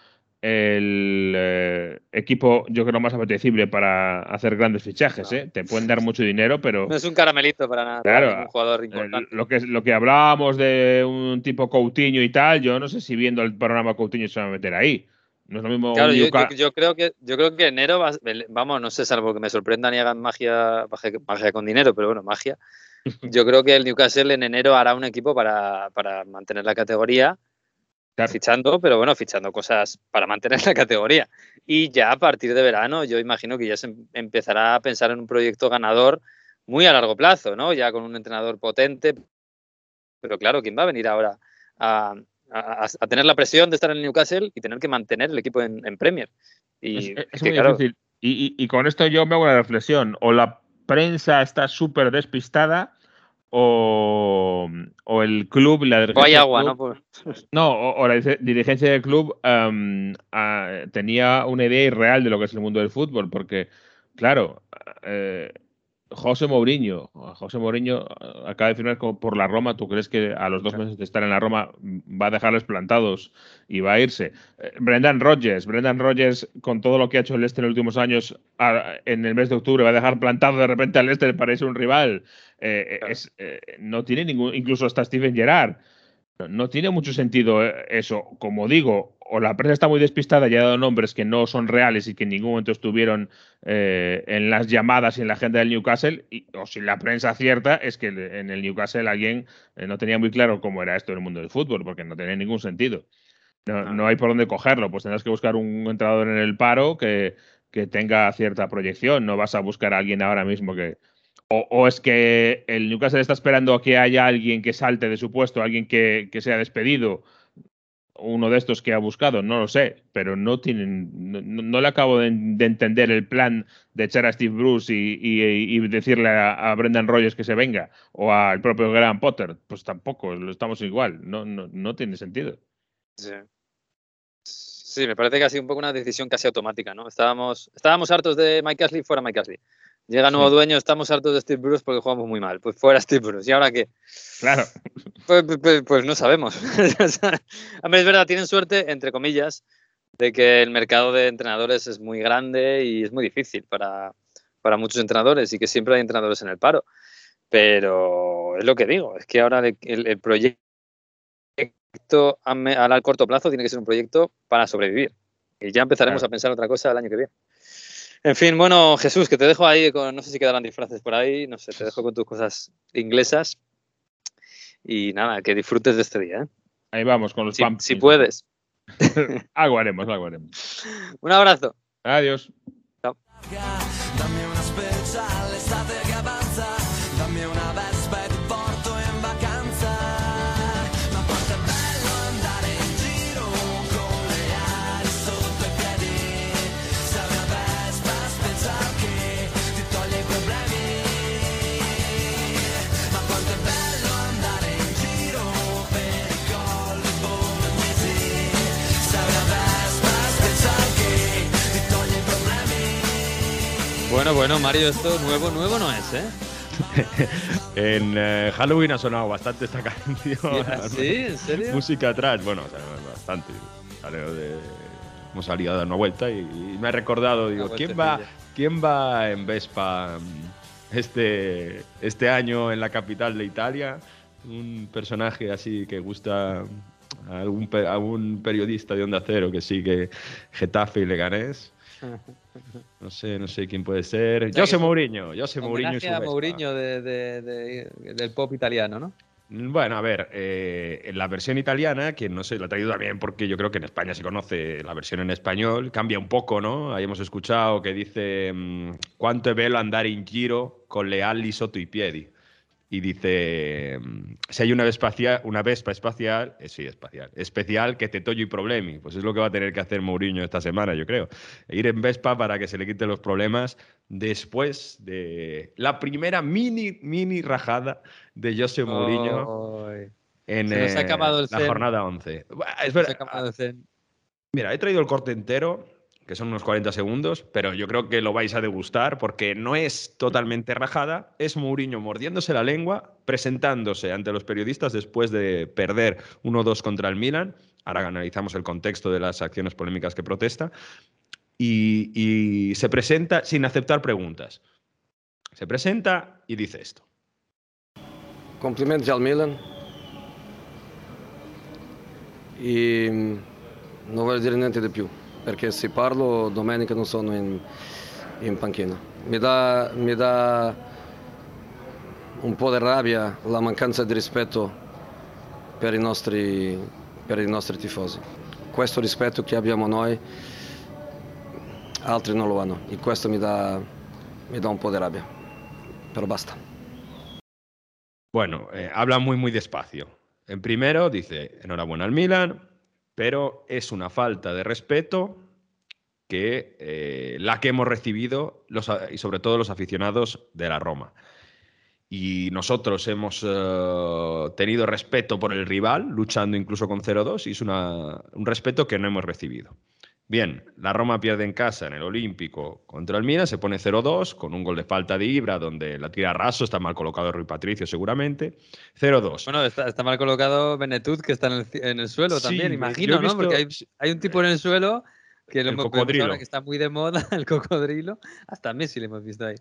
S7: el eh, equipo, yo creo, más apetecible para hacer grandes fichajes. ¿eh? Te pueden dar mucho dinero, pero
S1: No es un caramelito para nada.
S7: Claro,
S1: es un jugador
S7: eh,
S1: importante.
S7: lo que, lo que hablábamos de un tipo Coutinho y tal, yo no sé si viendo el programa Coutinho se va a meter ahí. No es lo mismo
S1: Claro, yo, yo- yo creo que yo creo que enero va- vamos, no sé, salvo que me sorprendan y hagan magia, magia, magia con dinero, pero bueno, magia. Yo creo que el Newcastle en enero hará un equipo para, para mantener la categoría,
S7: Claro.
S1: fichando, pero bueno, fichando cosas para mantener la categoría. Y ya a partir de verano, yo imagino que ya se em- empezará a pensar en un proyecto ganador muy a largo plazo, ¿no? Ya con un entrenador potente. Pero claro, ¿quién va a venir ahora a, a- a tener la presión de estar en el Newcastle y tener que mantener el equipo en, en Premier? Y
S7: Es,
S1: que,
S7: muy
S1: claro,
S7: difícil. Y, y- y con esto yo me hago una reflexión. O la prensa está súper despistada o, o el club, la
S1: agua,
S7: club-
S1: ¿no? Por-
S7: No, o, o la dirigencia del club ah, tenía una idea irreal de lo que es el mundo del fútbol, porque, claro, eh, José Mourinho, José Mourinho eh, acaba de firmar por la Roma. ¿Tú crees que a los dos meses de estar en la Roma va a dejarles plantados y va a irse? Eh, Brendan Rodgers, Brendan Rodgers, con todo lo que ha hecho el Leicester en los últimos años, en el mes de octubre va a dejar plantado de repente al Leicester para irse un rival. Eh, es, eh, no tiene ningún, incluso hasta Steven Gerrard. No, tiene mucho sentido eh, eso. Como digo, o la prensa está muy despistada y ha dado nombres que no son reales y que en ningún momento estuvieron eh, en las llamadas y en la agenda del Newcastle, y- o si la prensa acierta, es que en el Newcastle alguien eh, no tenía muy claro cómo era esto en el mundo del fútbol, porque no tenía ningún sentido. No, no hay por dónde cogerlo, pues tendrás que buscar un entrenador en el paro que, que tenga cierta proyección, no vas a buscar a alguien ahora mismo que, o, es que el Newcastle está esperando a que haya alguien que salte de su puesto, alguien que, que sea despedido, uno de estos que ha buscado, no lo sé, pero no tienen, no, le acabo de, de entender el plan de echar a Steve Bruce y, y- decirle a, a Brendan Rogers que se venga, o al propio Graham Potter, pues tampoco, lo estamos igual, no, no, no tiene sentido.
S1: Sí. Sí, me parece que ha sido un poco una decisión casi automática, ¿no? Estábamos, estábamos hartos de Mike Ashley, fuera Mike Ashley. Llega nuevo
S7: Sí.
S1: dueño, estamos hartos de Steve Bruce porque jugamos muy mal. Pues fuera Steve Bruce. ¿Y ahora qué?
S7: Claro,
S1: Pues, pues- pues- pues no sabemos. Hombre, es verdad, tienen suerte, entre comillas, de que el mercado de entrenadores es muy grande y es muy difícil para, para muchos entrenadores y que siempre hay entrenadores en el paro. Pero es lo que digo, es que ahora el, proyecto a, corto plazo tiene que ser un proyecto para sobrevivir. Y ya empezaremos
S7: Claro.
S1: a pensar otra cosa el año que viene. En fin, bueno, Jesús, que te dejo ahí con, no sé si quedarán disfraces por ahí, no sé, te dejo con tus cosas inglesas. Y nada, que disfrutes de este día, ¿eh?
S7: ahí vamos con los
S1: Si,
S7: pumpkins.
S1: si puedes.
S7: algo haremos, algo haremos.
S1: Un abrazo.
S7: Adiós.
S8: Dammi
S1: Bueno, bueno, Mario, esto nuevo, nuevo no es, ¿eh?
S5: en eh, Halloween ha sonado bastante esta canción.
S1: ¿Sí? ¿En serio?
S5: Música atrás, bueno, o sea, bastante. Salió de, hemos salido a dar una vuelta y, y me ha recordado, digo, ¿quién va, ¿quién va en Vespa mm, este, este año en la capital de Italia? Un personaje así que gusta a algún, pe- a algún periodista de Onda Cero que sigue Getafe y Leganés. No sé, no sé quién puede ser.
S1: sea,
S5: José Mourinho, José Mourinho
S1: a. Mourinho de- de- de- del pop italiano, ¿no?
S5: Bueno, a ver, eh, en la versión italiana, que no sé, lo he traído también porque yo creo que en España se conoce la versión en español, cambia un poco, ¿no? Ahí hemos escuchado que dice mm, quanto è bello andare in giro con le ali sotto i piedi. Y dice, mm, si hay una vespa, espacial, una vespa espacial, eh, sí, espacial, especial que te tollo y problemi. Pues es lo que va a tener que hacer Mourinho esta semana, yo creo. Ir en Vespa para que se le quiten los problemas después de la primera mini, mini rajada de José Mourinho
S1: Ay.
S5: en
S1: Se nos ha
S5: eh,
S1: acabado el
S5: la
S1: zen.
S5: jornada 11. Buah, Es
S1: Se ha
S5: verdad.
S1: acabado el zen.
S5: Mira, he traído el corte entero, que son unos 40 segundos, pero yo creo que lo vais a degustar porque no es totalmente rajada. Es Mourinho mordiéndose la lengua, presentándose ante los periodistas después de perder 1-2 contra el Milan. Ahora analizamos el contexto de las acciones polémicas que protesta. Y, y se presenta sin aceptar preguntas. Se presenta y dice esto.
S9: Complimenti al Milan. E mm, non voglio dire niente di più, perché se parlo domenica non sono in, in panchina. Mi dà, mi dà un po' di rabbia la mancanza di rispetto per i nostri, per i nostri tifosi. Questo rispetto che abbiamo noi, altri non lo hanno e questo mi dà, mi dà un po' di rabbia. Però basta.
S5: Bueno, eh, habla muy, muy despacio. En primero dice, enhorabuena al Milan, pero es una falta de respeto que eh, la que hemos recibido los, y sobre todo los aficionados de la Roma. Y nosotros hemos eh, tenido respeto por el rival, luchando incluso con 0-2, y es una- un respeto que no hemos recibido. Bien, la Roma pierde en casa en el Olímpico contra el Milan, se pone 0-2 con un gol de falta de Ibra, donde la tira a raso, está mal colocado Rui Patricio seguramente. 0-2.
S1: Bueno, está, está mal colocado Benetut, que está en el, en el suelo
S5: Sí,
S1: también, imagino, ¿no?
S5: visto-
S1: Porque hay, hay un tipo en el suelo que lo
S5: El
S1: hemos
S5: cocodrilo.
S1: ahora que está muy de moda, el cocodrilo. Hasta Messi le hemos visto ahí.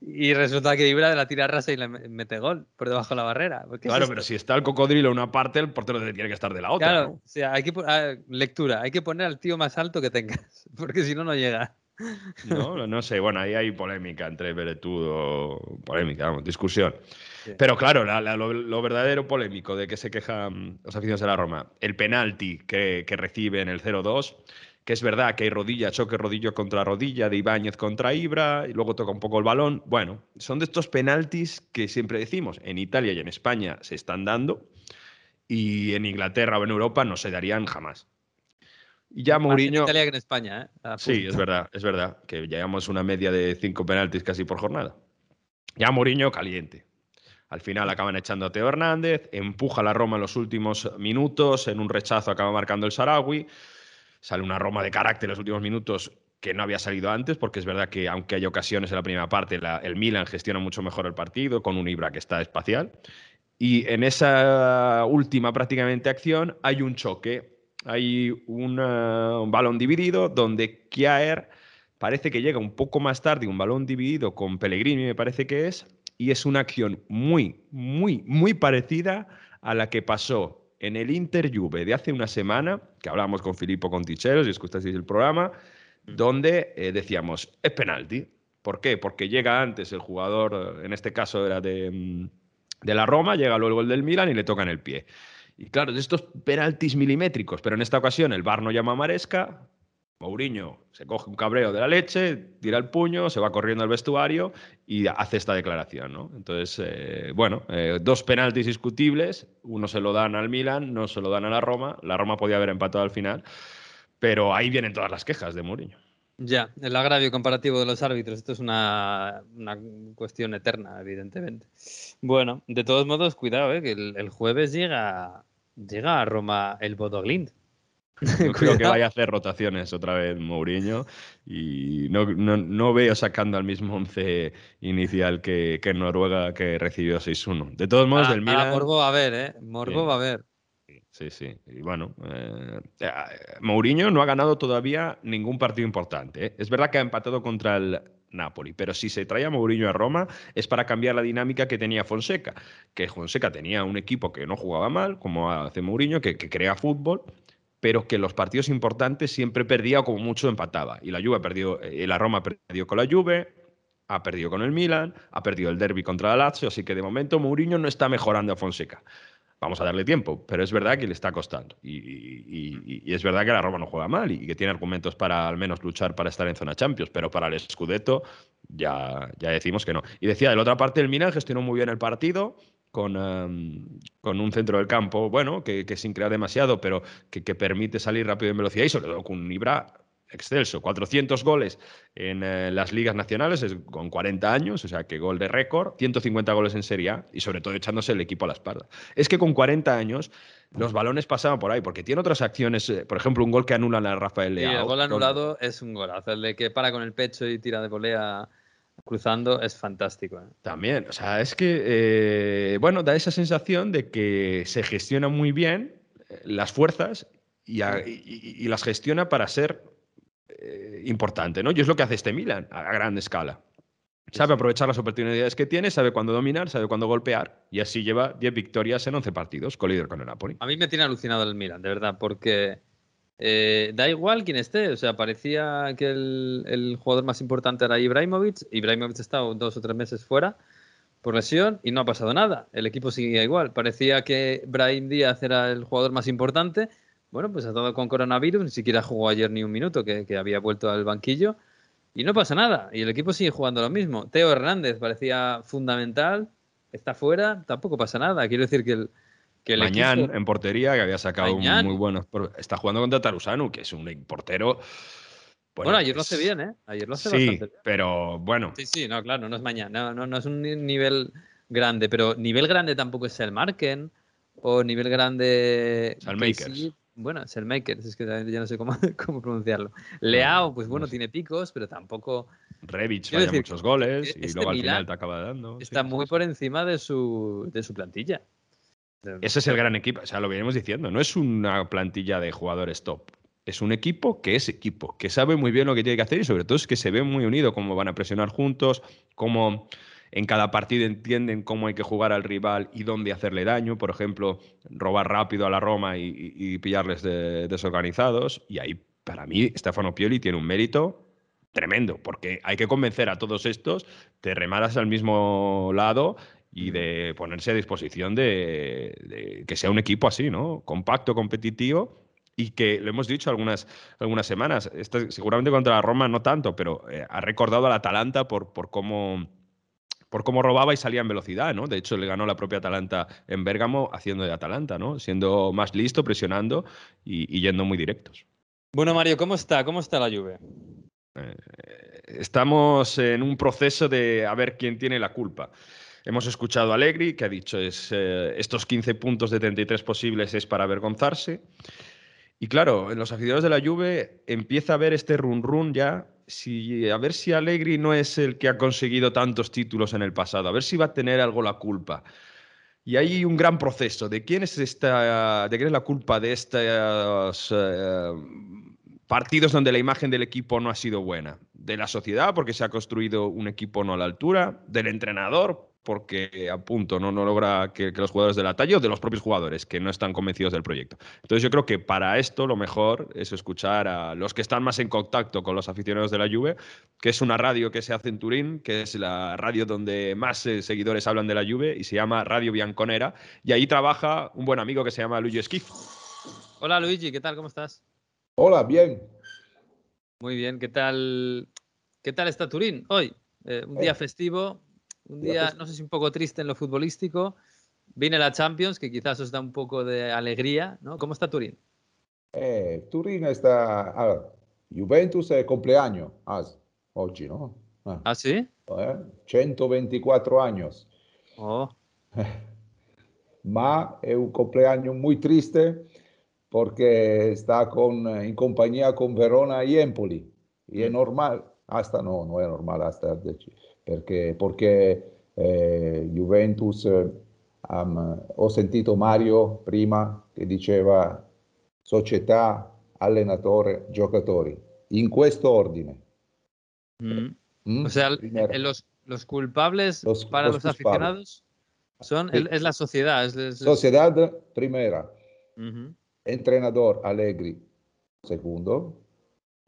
S1: Y resulta que Ibra de la tira rasa y le me- mete gol por debajo de la barrera. ¿Qué es
S5: Claro,
S1: esto?
S5: pero si está el cocodrilo en una parte, el portero tiene que estar de la otra.
S1: Claro,
S5: ¿no?
S1: o sea, hay que ah, lectura, hay que poner al tío más alto que tengas, porque si no, no llega.
S5: ¿no? No sé, bueno, ahí hay polémica entre Beretud o polémica, vamos, discusión.
S1: Sí.
S5: Pero claro, la- la- lo, lo verdadero polémico de que se quejan los aficionados de la Roma, el penalti que, que recibe en el 0-2, que es verdad que hay rodilla, choque rodillo contra rodilla de Ibáñez contra Ibra, y luego toca un poco el balón. Bueno, son de estos penaltis que siempre decimos, en Italia y en España se están dando, y en Inglaterra o en Europa no se darían jamás. Y ya
S1: Más en
S5: Mourinho...
S1: Italia que en España, ¿eh?
S5: Sí, es verdad, es verdad, que llegamos a una media de cinco penaltis casi por jornada. Ya Mourinho caliente. Al final acaban echando a Teo Hernández, empuja a la Roma en los últimos minutos, en un rechazo acaba marcando el Sarawi. Sale una Roma de carácter en los últimos minutos que no había salido antes, porque es verdad que aunque hay ocasiones en la primera parte, el Milan gestiona mucho mejor el partido, con un Ibra que está espacial. Y en esa última prácticamente acción hay un choque, hay un balón dividido donde Kjaer parece que llega un poco más tarde, un balón dividido con Pellegrini me parece que es, y es una acción muy, muy, muy parecida a la que pasó en el Inter Juve de hace una semana, que hablábamos con Filippo Conticheros, si escuchasteis el programa, donde eh, decíamos, es penalti. ¿Por qué? Porque llega antes el jugador, eh, en este caso era de, mm, de la Roma, llega luego el del Milan y le toca en el pie. Y claro, de estos penaltis milimétricos, pero en esta ocasión el VAR no llama a Maresca, Mourinho se coge un cabreo de la leche, tira el puño, se va corriendo al vestuario y hace esta declaración. ¿no? Entonces, eh, bueno, eh, dos penaltis discutibles, uno se lo dan al Milan, no se lo dan a la Roma, la Roma podía haber empatado al final, pero ahí vienen todas las quejas de Mourinho.
S1: Ya, el agravio comparativo de los árbitros, esto es una, una cuestión eterna, evidentemente. Bueno, de todos modos, cuidado, ¿eh? que el, el jueves llega, llega a Roma el Bodoglind.
S5: No creo que vaya a hacer rotaciones otra vez Mourinho y no, no, no veo sacando al mismo once inicial que, que Noruega que recibió 6-1. De todos modos,
S1: Ah,
S5: del
S1: ah,
S5: Milan...
S1: Morbo va a ver, ¿eh? Morbo
S5: Sí.
S1: va a ver.
S5: Sí, sí. Y bueno, eh, eh, Mourinho no ha ganado todavía ningún partido importante. ¿eh? Es verdad que ha empatado contra el Napoli, pero si se trae a Mourinho a Roma es para cambiar la dinámica que tenía Fonseca. Que Fonseca tenía un equipo que no jugaba mal, como hace Mourinho, que, que crea fútbol, pero que los partidos importantes siempre perdía o como mucho empataba. Y la Juve perdió, eh, la Roma perdió con la Juve, ha perdido con el Milan, ha perdido el derby contra la Lazio, así que de momento Mourinho no está mejorando a Fonseca. Vamos a darle tiempo, pero es verdad que le está costando. Y, es verdad que la Roma no juega mal y que tiene argumentos para al menos luchar para estar en zona Champions, pero para el Scudetto ya, ya decimos que no. Y decía, de la otra parte, el Milan gestionó muy bien el partido. Con, em, con un centro del campo, bueno, que, que sin crear demasiado, pero que, que permite salir rápido en velocidad y sobre todo con un Ibra excelso. 400 goles en eh, las ligas nacionales es con 40 años, o sea que gol de récord, 150 goles en Serie A y sobre todo echándose el equipo a la espalda. Es que con 40 años los balones pasaban por ahí, porque tiene otras acciones, eh, por ejemplo, un gol que anulan a Rafael
S1: Sí,
S5: Leao.
S1: el gol
S5: con-
S1: anulado es un golazo. El de que para con el pecho y tira de volea cruzando es fantástico. ¿eh?
S5: También, o sea, es que, eh, bueno, da esa sensación de que se gestiona muy bien eh, las fuerzas y, a- y- y- y las gestiona para ser eh, importante, ¿no? Y es lo que hace este Milan a gran escala. Sabe aprovechar las oportunidades que tiene, sabe cuándo dominar, sabe cuándo golpear y así lleva 10 victorias en 11 partidos, colíder con el Napoli.
S1: A mí me tiene alucinado el Milan, de verdad, porque eh, da igual quién esté. O sea, parecía que el, el jugador más importante era Ibrahimovic. Ibrahimovic ha estado dos o tres meses fuera por lesión y no ha pasado nada. El equipo seguía igual. Parecía que Brahim Díaz era el jugador más importante. Bueno, pues ha estado con coronavirus, ni siquiera jugó ayer ni un minuto, que, que había vuelto al banquillo. Y no pasa nada. Y el equipo sigue jugando lo mismo. Teo Hernández parecía fundamental, está fuera, tampoco pasa nada. Quiero decir que el, que
S5: Mañán
S1: equipo-
S5: en portería, que había sacado un muy bueno. Está jugando contra Tarusanu, que es un portero.
S1: Bueno, ayer lo hace bien, ¿eh? Ayer lo hace
S5: Sí,
S1: bastante bien.
S5: pero bueno,
S1: Sí, sí, no, claro, no es mañana. No, no, no es un ni- nivel grande, pero nivel grande tampoco es el Marken o nivel grande.
S5: Salmakers.
S1: sí, Bueno, es el Makers, es que ya no sé cómo, cómo pronunciarlo. Leao, pues bueno, tiene picos, pero tampoco Quiero
S5: falla
S1: decir,
S5: muchos goles y
S1: este
S5: luego al
S1: Milan
S5: final te acaba dando.
S1: está
S5: sí,
S1: muy por encima de su, de su plantilla.
S5: Ese es el gran equipo, o sea, lo venimos diciendo, no es una plantilla de jugadores top. Es un equipo que es equipo, que sabe muy bien lo que tiene que hacer y sobre todo es que se ve muy unido, cómo van a presionar juntos, cómo en cada partido entienden cómo hay que jugar al rival y dónde hacerle daño. Por ejemplo, robar rápido a la Roma y, pillarles de- desorganizados. Y ahí, para mí, Stefano Pioli tiene un mérito tremendo, porque hay que convencer a todos estos de remadas al mismo lado y de ponerse a disposición de, de que sea un equipo así, ¿no? Compacto, competitivo y que, lo hemos dicho algunas, algunas semanas, este- seguramente contra la Roma no tanto, pero eh, ha recordado al Atalanta por, por cómo por cómo robaba y salía en velocidad, ¿no? De hecho, le ganó la propia Atalanta en Bérgamo haciendo de Atalanta, ¿no? Siendo más listo, presionando y, y yendo muy directos.
S1: Bueno, Mario, ¿cómo está? ¿Cómo está la Juve?
S5: Estamos en un proceso de a ver quién tiene la culpa. Hemos escuchado a Allegri, que ha dicho es, eh, estos 15 puntos de 33 posibles es para avergonzarse. Y claro, en los aficionados de la Juve empieza a ver este run run ya, si, a ver si Allegri no es el que ha conseguido tantos títulos en el pasado, a ver si va a tener algo la culpa. Y hay un gran proceso de quién es esta, de quién es la culpa de estos eh, partidos donde la imagen del equipo no ha sido buena. De la sociedad, porque se ha construido un equipo no a la altura, del entrenador, porque a punto no, no logra que, que los jugadores de la talla, o de los propios jugadores, que no están convencidos del proyecto. Entonces yo creo que para esto lo mejor es escuchar a los que están más en contacto con los aficionados de la Juve, que es una radio que se hace en Turín, que es la radio donde más eh, seguidores hablan de la Juve, y se llama Radio Bianconera, y ahí trabaja un buen amigo que se llama Luigi Schif.
S1: Hola Luigi, ¿qué tal? ¿Cómo estás?
S10: Hola, bien.
S1: Muy bien, ¿qué tal? ¿Qué tal está Turín hoy? Eh, un día
S10: Eh,
S1: festivo, un
S10: día
S1: no sé si un poco triste en lo futbolístico. Viene la Champions, que quizás os da un poco de alegría, ¿no? ¿Cómo está Turín?
S10: Eh, Turín está... allora, Juventus è compleanno as- oggi, no? Ah,
S1: ¿Ah, sí?
S10: eh, 124 años.
S1: Oh,
S10: Ma è un compleanno muy triste porque está con, in compañía con Verona y Empoli. Y è normale, hasta no, non è normale, hasta, perché, perché eh, Juventus, um, ho sentito Mario prima che diceva società, allenatore, giocatori, in questo ordine.
S1: Mm. Mm? O sea, Primero. los, los culpables los, para los, los aficionados son, sí. es la sociedad. Es, es,
S10: sociedad primera. Uh -huh. Entrenador Allegri segundo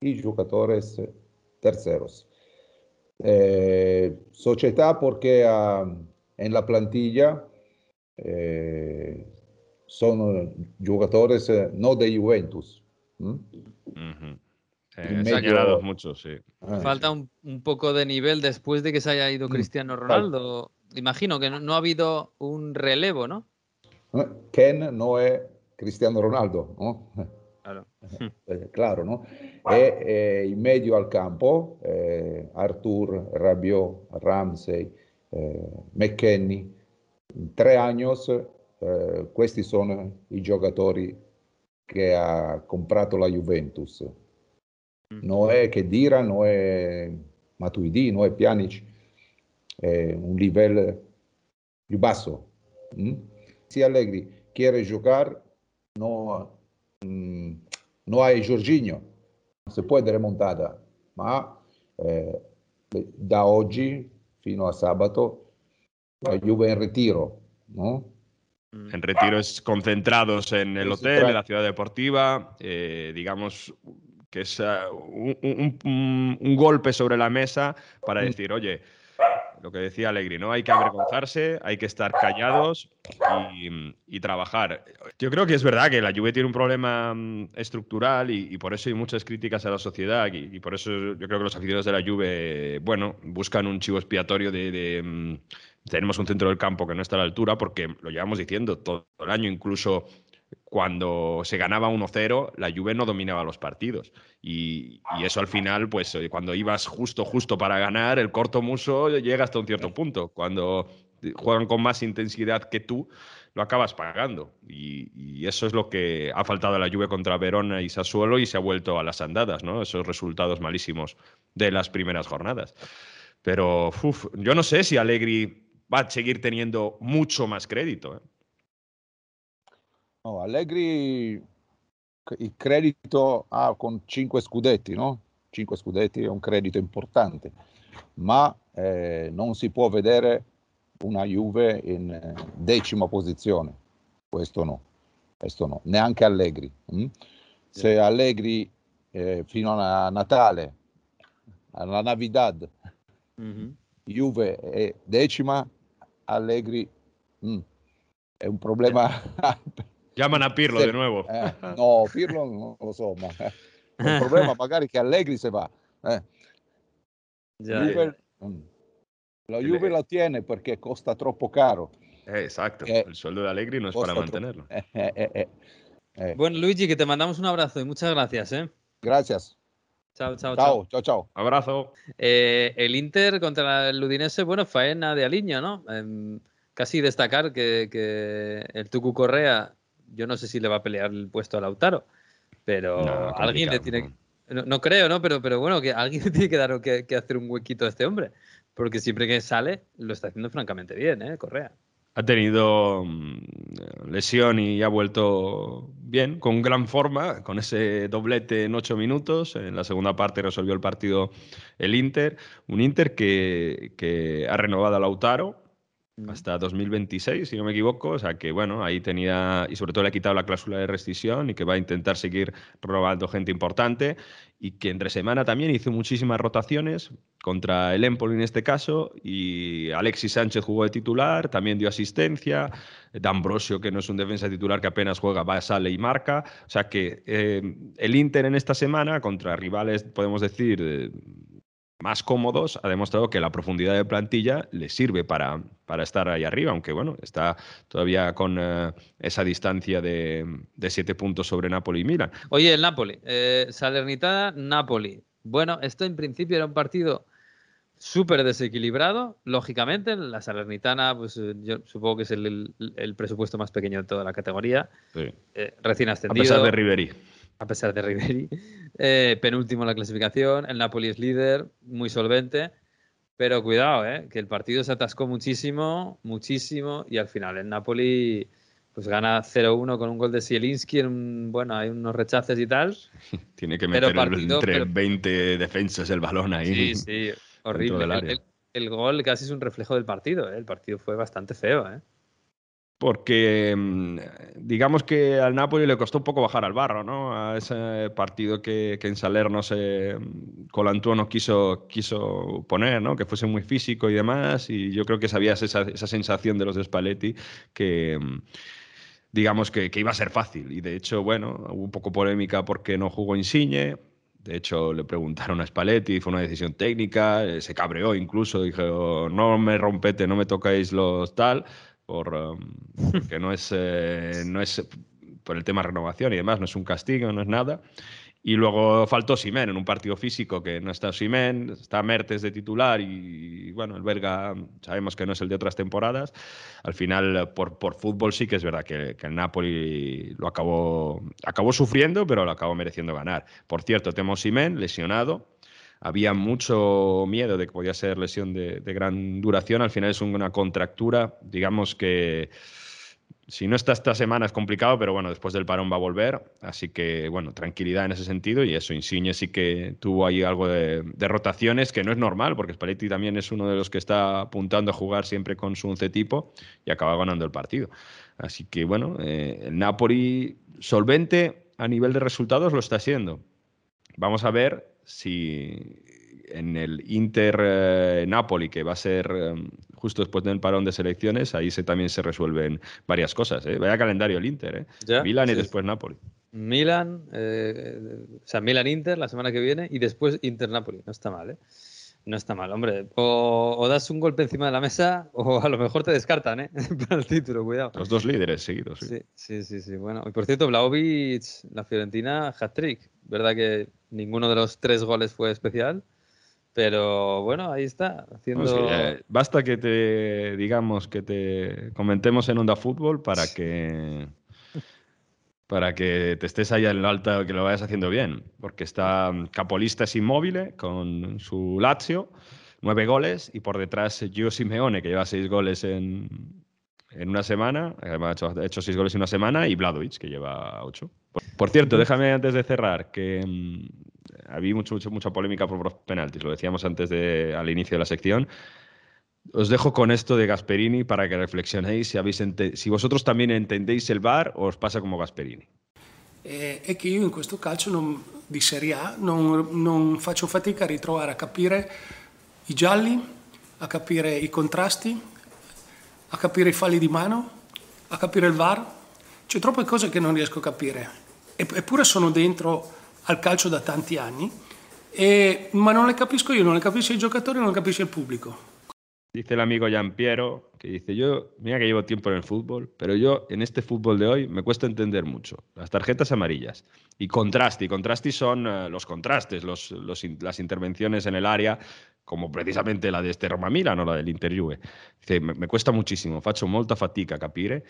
S10: y jugadores terceros. Eh, società porque uh, en la plantilla eh, sono giocatori eh, no de Juventus. ¿Mm?
S5: Uh -huh. Eh, señalados muchos, sí.
S1: Ah, Falta un, un, poco de nivel después de que se haya ido Cristiano Ronaldo. Imagino que no, no ha habido un relevo, ¿no?
S10: Ken no es Cristiano Ronaldo, ¿no?
S1: Claro.
S10: Eh, claro, no? E eh, in medio al campo eh, Artur, Rabiot, Ramsey, eh, McKenny. In tre anni eh, questi sono i giocatori che ha comprato la Juventus. No è che Dira, no è Matuidi, no è Pjanic, è un livello più basso. Mm? Si Allegri quiere giocare, no, mm, no hay Jorginho, se puede remontata, ma eh, da oggi fino a sabato la Juve in retiro, ¿no?
S5: En retiros concentrados en el hotel, en la ciudad deportiva, eh, digamos, que es uh, un, un, un, golpe sobre la mesa para decir, oye, lo que decía Alegri, ¿no? Hay que avergonzarse, hay que estar callados y, trabajar. Yo creo que es verdad que la Juve tiene un problema mm, estructural y, por eso hay muchas críticas a la sociedad y, y, por eso yo creo que los aficionados de la Juve, bueno, buscan un chivo expiatorio de, de mm, tenemos un centro del campo que no está a la altura porque lo llevamos diciendo todo el año, incluso cuando se ganaba 1-0, la Juve no dominaba los partidos. Y, eso al final, pues cuando ibas justo, justo para ganar, el corto muso llega hasta un cierto punto. Cuando juegan con más intensidad que tú, lo acabas pagando. Y, eso es lo que ha faltado a la Juve contra Verona y Sassuolo y se ha vuelto a las andadas, ¿no? Esos resultados malísimos de las primeras jornadas. Pero yo no sé si Allegri va a seguir teniendo mucho más crédito. ¿eh?
S10: No, Allegri il credito ha con 5 scudetti, no? 5 scudetti è un credito importante, ma eh, non si può vedere una Juve in eh, decima posizione, questo no, questo no, neanche Allegri. Hm? Se Allegri eh, fino a Natale, alla Navidad, mm-hmm. Juve è decima, Allegri hm, è un problema
S5: Llaman a Pirlo
S10: se,
S5: de nuevo.
S10: Eh, no, Pirlo non lo so, ma eh, il problema magari che Allegri se va. Eh.
S1: Ya,
S10: Juve, mm, la Juve lo tiene perché costa troppo caro.
S5: Eh, exacto,
S10: Eh,
S5: el sueldo de Allegri no es para mantenerlo.
S10: eh, eh, eh, eh. Eh,
S1: Bueno, Luigi, que te mandamos un abrazo y muchas gracias, ¿eh?
S10: gracias.
S1: Chao, chao, chao.
S10: Ciao, ciao.
S5: Abrazo.
S1: Eh, el Inter contra el Udinese, bueno, faena de Aliño, ¿no? Em, casi destacar que, que el Tucu Correa, yo no sé si le va a pelear el puesto a Lautaro, pero
S5: No,
S1: alguien le tiene. No, no creo, ¿no? Pero, pero bueno, que alguien le tiene que dar que, que hacer un huequito a este hombre. Porque siempre que sale, lo está haciendo francamente bien, ¿eh? Correa.
S5: Ha tenido mm, lesión y ha vuelto bien, con gran forma, con ese doblete en ocho minutos. En la segunda parte resolvió el partido el Inter. Un Inter que, que ha renovado a Lautaro hasta 2026, si no me equivoco. O sea que, bueno, ahí tenía, y sobre todo le ha quitado la cláusula de rescisión y que va a intentar seguir robando gente importante. Y que entre semana también hizo muchísimas rotaciones contra el Empoli en este caso. Y Alexis Sánchez jugó de titular, también dio asistencia. D'Ambrosio, que no es un defensa titular que apenas juega, va, sale y marca. O sea que eh, el Inter en esta semana, contra rivales, podemos decir, eh, más cómodos, ha demostrado que la profundidad de plantilla le sirve para, para estar ahí arriba, aunque bueno, está todavía con eh, esa distancia de, de siete puntos sobre Napoli y Milan.
S1: Oye, el Napoli, eh, Salernitana, Napoli. Bueno, esto en principio era un partido súper desequilibrado, lógicamente. La Salernitana, pues eh, yo supongo que es el, el- el presupuesto más pequeño de toda la categoría.
S5: Sí.
S1: Eh, recién
S5: A
S1: ascendido.
S5: pesar de Ribery.
S1: A pesar de Ribery. Eh, penúltimo en la clasificación. El Napoli es líder, muy solvente. Pero cuidado, eh, que el partido se atascó muchísimo, muchísimo. Y al final el Napoli pues gana 0-1 con un gol de Zielinski. En un- bueno, hay unos rechaces y tal.
S5: Tiene que meter
S1: partido,
S5: entre
S1: pero-
S5: 20 defensas el balón ahí.
S1: Sí, sí, horrible. el- el gol casi es un reflejo del partido. eh. El partido fue bastante feo. eh.
S5: Porque mm, digamos que al Napoli le costó un poco bajar al barro, ¿no? A ese partido que, que en Salerno se Colantúo no quiso, quiso poner, ¿no? Que fuese muy físico y demás. Y yo creo que sabías esa, esa sensación de los de Spalletti que mm, digamos que, que iba a ser fácil. Y de hecho, bueno, hubo un poco polémica porque no jugó Insigne. De hecho, le preguntaron a Spalletti, fue una decisión técnica, eh, se cabreó incluso, dijo, no me rompete, no me tocáis los tal, por, um, porque no es, eh, no es por el tema renovación y demás, no es un castigo, no es nada. Y luego faltó Simen en un partido físico que no está Simen, está Mertes de titular y, bueno, el belga sabemos que no es el de otras temporadas. Al final, eh, por, por fútbol sí que es verdad que, que el Napoli lo acabó, acabó sufriendo, pero lo acabó mereciendo ganar. Por cierto, Temo Simen, lesionado. Había mucho miedo de que podía ser lesión de, gran duración. Al final es una contractura, digamos que si no está esta semana es complicado, pero bueno, después del parón va a volver. Así que, bueno, tranquilidad en ese sentido. Y eso, Insigne sí que tuvo ahí algo de, de rotaciones, que no es normal, porque Spalletti también es uno de los que está apuntando a jugar siempre con su once tipo y acaba ganando el partido. Así que, bueno, eh, el Napoli solvente a nivel de resultados lo está siendo. Vamos a ver si en el Inter eh, Napoli, que va a ser eh, justo después del parón de selecciones, ahí se, también se resuelven varias cosas. ¿eh? Vaya calendario el Inter, ¿eh? Milan y después Napoli.
S1: Milan, eh, o sea, Milan-Inter la semana que viene y después Inter-Napoli. No está mal, ¿eh? No está mal, hombre. O, o das un golpe encima de la mesa o a lo mejor te descartan, ¿eh? Para el título, cuidado.
S5: Los dos líderes seguidos. Sí.
S1: Sí, sí, sí, sí. Bueno, y por cierto, Vlaovic, la Fiorentina, hat-trick. Verdad que ninguno de los tres goles fue especial, pero bueno, ahí está, haciendo...
S5: No, sí, eh, basta que te digamos que te comentemos en Onda Fútbol para que para que te estés ahí en lo alto, que lo vayas haciendo bien, porque está mm, Capolista es inmóvil con su Lazio, nueve goles, y por detrás Gio Simeone, que lleva seis goles en, en una semana, además ha hecho, ha hecho seis goles en una semana, y Bladovic, que lleva ocho. Por, por cierto, déjame antes de cerrar que mm, había mucho, mucho, mucha polémica por los penaltis, lo decíamos antes de, al inicio de la sección. Os dejo con esto de Gasperini para que reflexionéis si, habéis si vosotros también entendéis el VAR o os pasa como Gasperini.
S11: Eh, è che io in questo calcio non- di Serie A non, non faccio fatica a ritrovare, a capire i gialli, a capire i contrasti, a capire i falli di mano, a capire il VAR. C'è troppe cose che non riesco a capire. Ep- Eppure sono dentro al calcio da tanti anni, e- ma non le capisco io, non le capisce i giocatori, non le capisce il pubblico.
S5: Dice el amigo Piero que dice, yo, mira que llevo tiempo en el fútbol, pero yo en este fútbol de hoy me cuesta entender mucho. Las tarjetas amarillas y contraste. Y contrasti son eh, los contrastes, los, los in- las intervenciones en el área, como precisamente la de este Roma Milan o la del Inter Juve. Dice, me, me cuesta muchísimo, faccio molta fatica a capire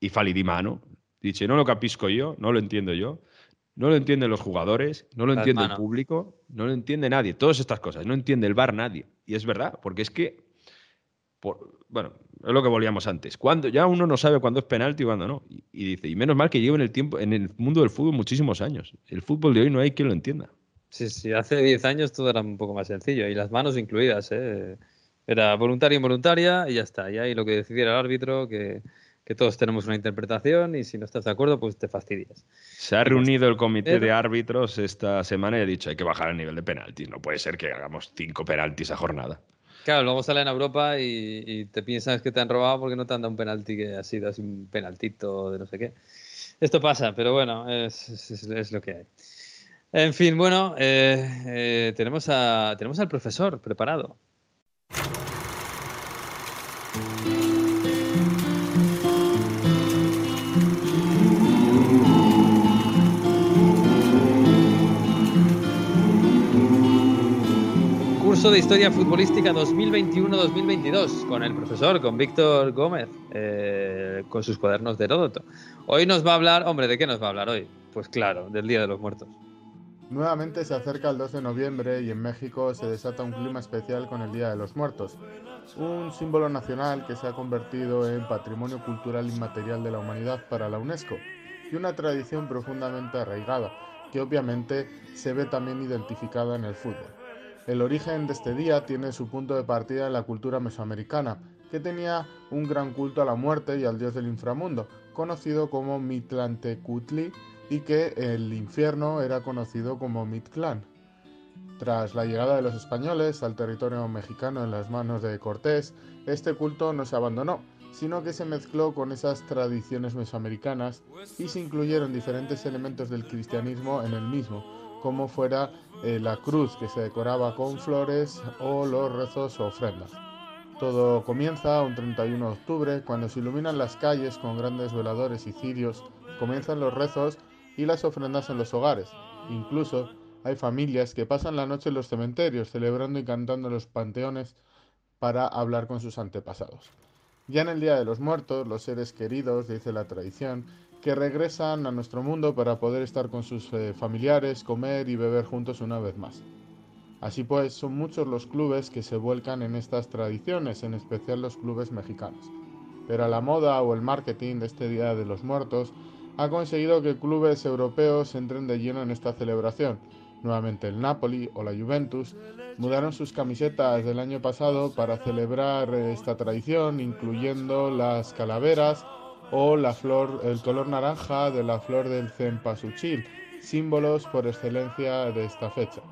S5: y falli di mano. Dice, no lo capisco yo, no lo entiendo yo. No lo entienden los jugadores, no lo entiende el público, no lo entiende nadie. Todas estas cosas, no entiende el VAR nadie. Y es verdad, porque es que por- bueno, es lo que volvíamos antes. Cuando ya uno no sabe cuándo es penalti y cuándo no. Y, y dice, y menos mal que llevo en el tiempo, en el mundo del fútbol muchísimos años. El fútbol de hoy no hay quien lo entienda.
S1: Sí, sí, hace 10 años todo era un poco más sencillo y las manos incluidas, ¿eh? Era voluntaria e involuntaria y ya está. Y ahí lo que decidiera el árbitro, que, que todos tenemos una interpretación y si no estás de acuerdo, pues te fastidias.
S5: Se ha reunido el comité de árbitros esta semana y ha dicho, hay que bajar el nivel de penaltis. No puede ser que hagamos cinco penaltis a jornada.
S1: Claro, luego salen a Europa y, te piensas que te han robado porque no te han dado un penalti que ha sido así un penaltito de no sé qué. Esto pasa, pero bueno, es lo que hay. En fin, bueno, eh, eh, tenemos, a, tenemos al profesor preparado. Curso de Historia Futbolística 2021-2022 con el profesor, con Víctor Gómez, eh, con sus cuadernos de Heródoto. Hoy nos va a hablar, hombre, ¿de qué nos va a hablar hoy? Pues claro, del Día de los Muertos.
S12: Nuevamente se acerca el 12 de noviembre y en México se desata un clima especial con el Día de los Muertos, un símbolo nacional que se ha convertido en patrimonio cultural inmaterial de la humanidad para la UNESCO y una tradición profundamente arraigada, que obviamente se ve también identificada en el fútbol. El origen de este día tiene su punto de partida en la cultura mesoamericana, que tenía un gran culto a la muerte y al dios del inframundo, conocido como Mitlantecutli, y que el infierno era conocido como Mictlán. Tras la llegada de los españoles al territorio mexicano en las manos de Cortés, este culto no se abandonó, sino que se mezcló con esas tradiciones mesoamericanas y se incluyeron diferentes elementos del cristianismo en el mismo, como fuera eh, la cruz que se decoraba con flores o los rezos o ofrendas. Todo comienza un 31 de octubre cuando se iluminan las calles con grandes veladores y cirios, comienzan los rezos y las ofrendas en los hogares. Incluso hay familias que pasan la noche en los cementerios celebrando y cantando los panteones para hablar con sus antepasados. Ya en el Día de los Muertos, los seres queridos, dice la tradición, que regresan a nuestro mundo para poder estar con sus eh, familiares, comer y beber juntos una vez más. Así pues, son muchos los clubes que se vuelcan en estas tradiciones, en especial los clubes mexicanos. Pero la moda o el marketing de este Día de los Muertos ha conseguido que clubes europeos entren de lleno en esta celebración. Nuevamente el Napoli o la Juventus mudaron sus camisetas del año pasado para celebrar esta tradición, incluyendo las calaveras, o la flor, el color naranja de la flor del cempasúchil, símbolos por excelencia de esta fecha.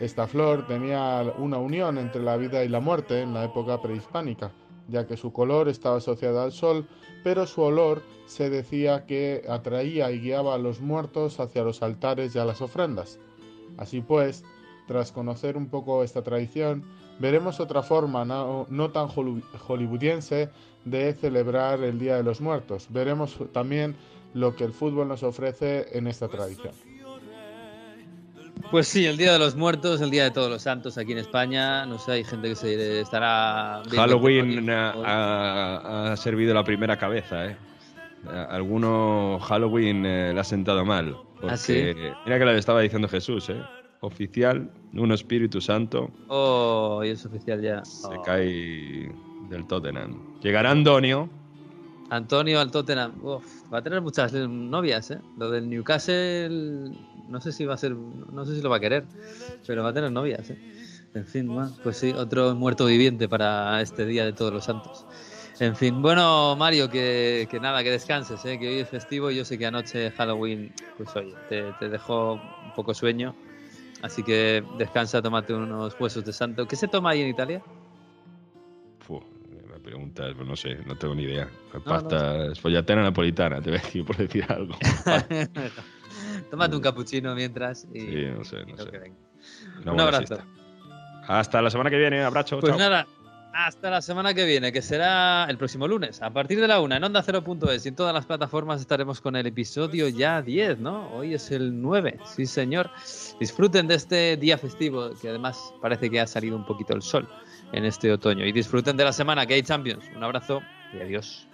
S12: Esta flor tenía una unión entre la vida y la muerte en la época prehispánica, ya que su color estaba asociado al sol, pero su olor se decía que atraía y guiaba a los muertos hacia los altares y a las ofrendas. Así pues, tras conocer un poco esta tradición, veremos otra forma no, tan hollywoodiense de celebrar el Día de los Muertos. Veremos también lo que el fútbol nos ofrece en esta tradición.
S1: Pues sí, el Día de los Muertos, el Día de Todos los Santos aquí en España. No sé, hay gente que se estará.
S5: Halloween ha, servido la primera cabeza, ¿eh? Alguno Halloween eh, le ha sentado mal.
S1: ¿Ah,
S5: Mira que le estaba diciendo Jesús, ¿eh? Oficial, un Espíritu Santo.
S1: Oh, y es oficial ya.
S5: Se cae del Tottenham. Llegará Antonio.
S1: Antonio al Tottenham. va a tener muchas novias, ¿eh? Lo del Newcastle, no sé si va a ser, no sé si lo va a querer, pero va a tener novias, ¿eh? En fin, pues sí, otro muerto viviente para este Día de Todos los Santos. En fin, bueno, Mario, que, nada, que descanses, ¿eh? que hoy es festivo y yo sé que anoche Halloween, pues oye, te, te dejó un poco sueño. Así que descansa, tómate unos huesos de santo. ¿Qué se toma ahí en Italia?
S5: Preguntas, pues no sé, no tengo ni idea. Pasta, no, napolitana, te voy a decir por decir algo.
S1: tómate un capuchino mientras y,
S5: sí, no sé, no sé.
S1: un abrazo.
S5: Hasta la semana que viene, abrazo.
S1: Pues nada, hasta la semana que viene, que será el próximo lunes, a partir de la una, en Onda 0.es y en todas las plataformas estaremos con el episodio ya 10, ¿no? Hoy es el 9, sí señor. Disfruten de este día festivo, que además parece que ha salido un poquito el sol en este otoño. Y disfruten de la semana que hay Champions. Un abrazo y adiós.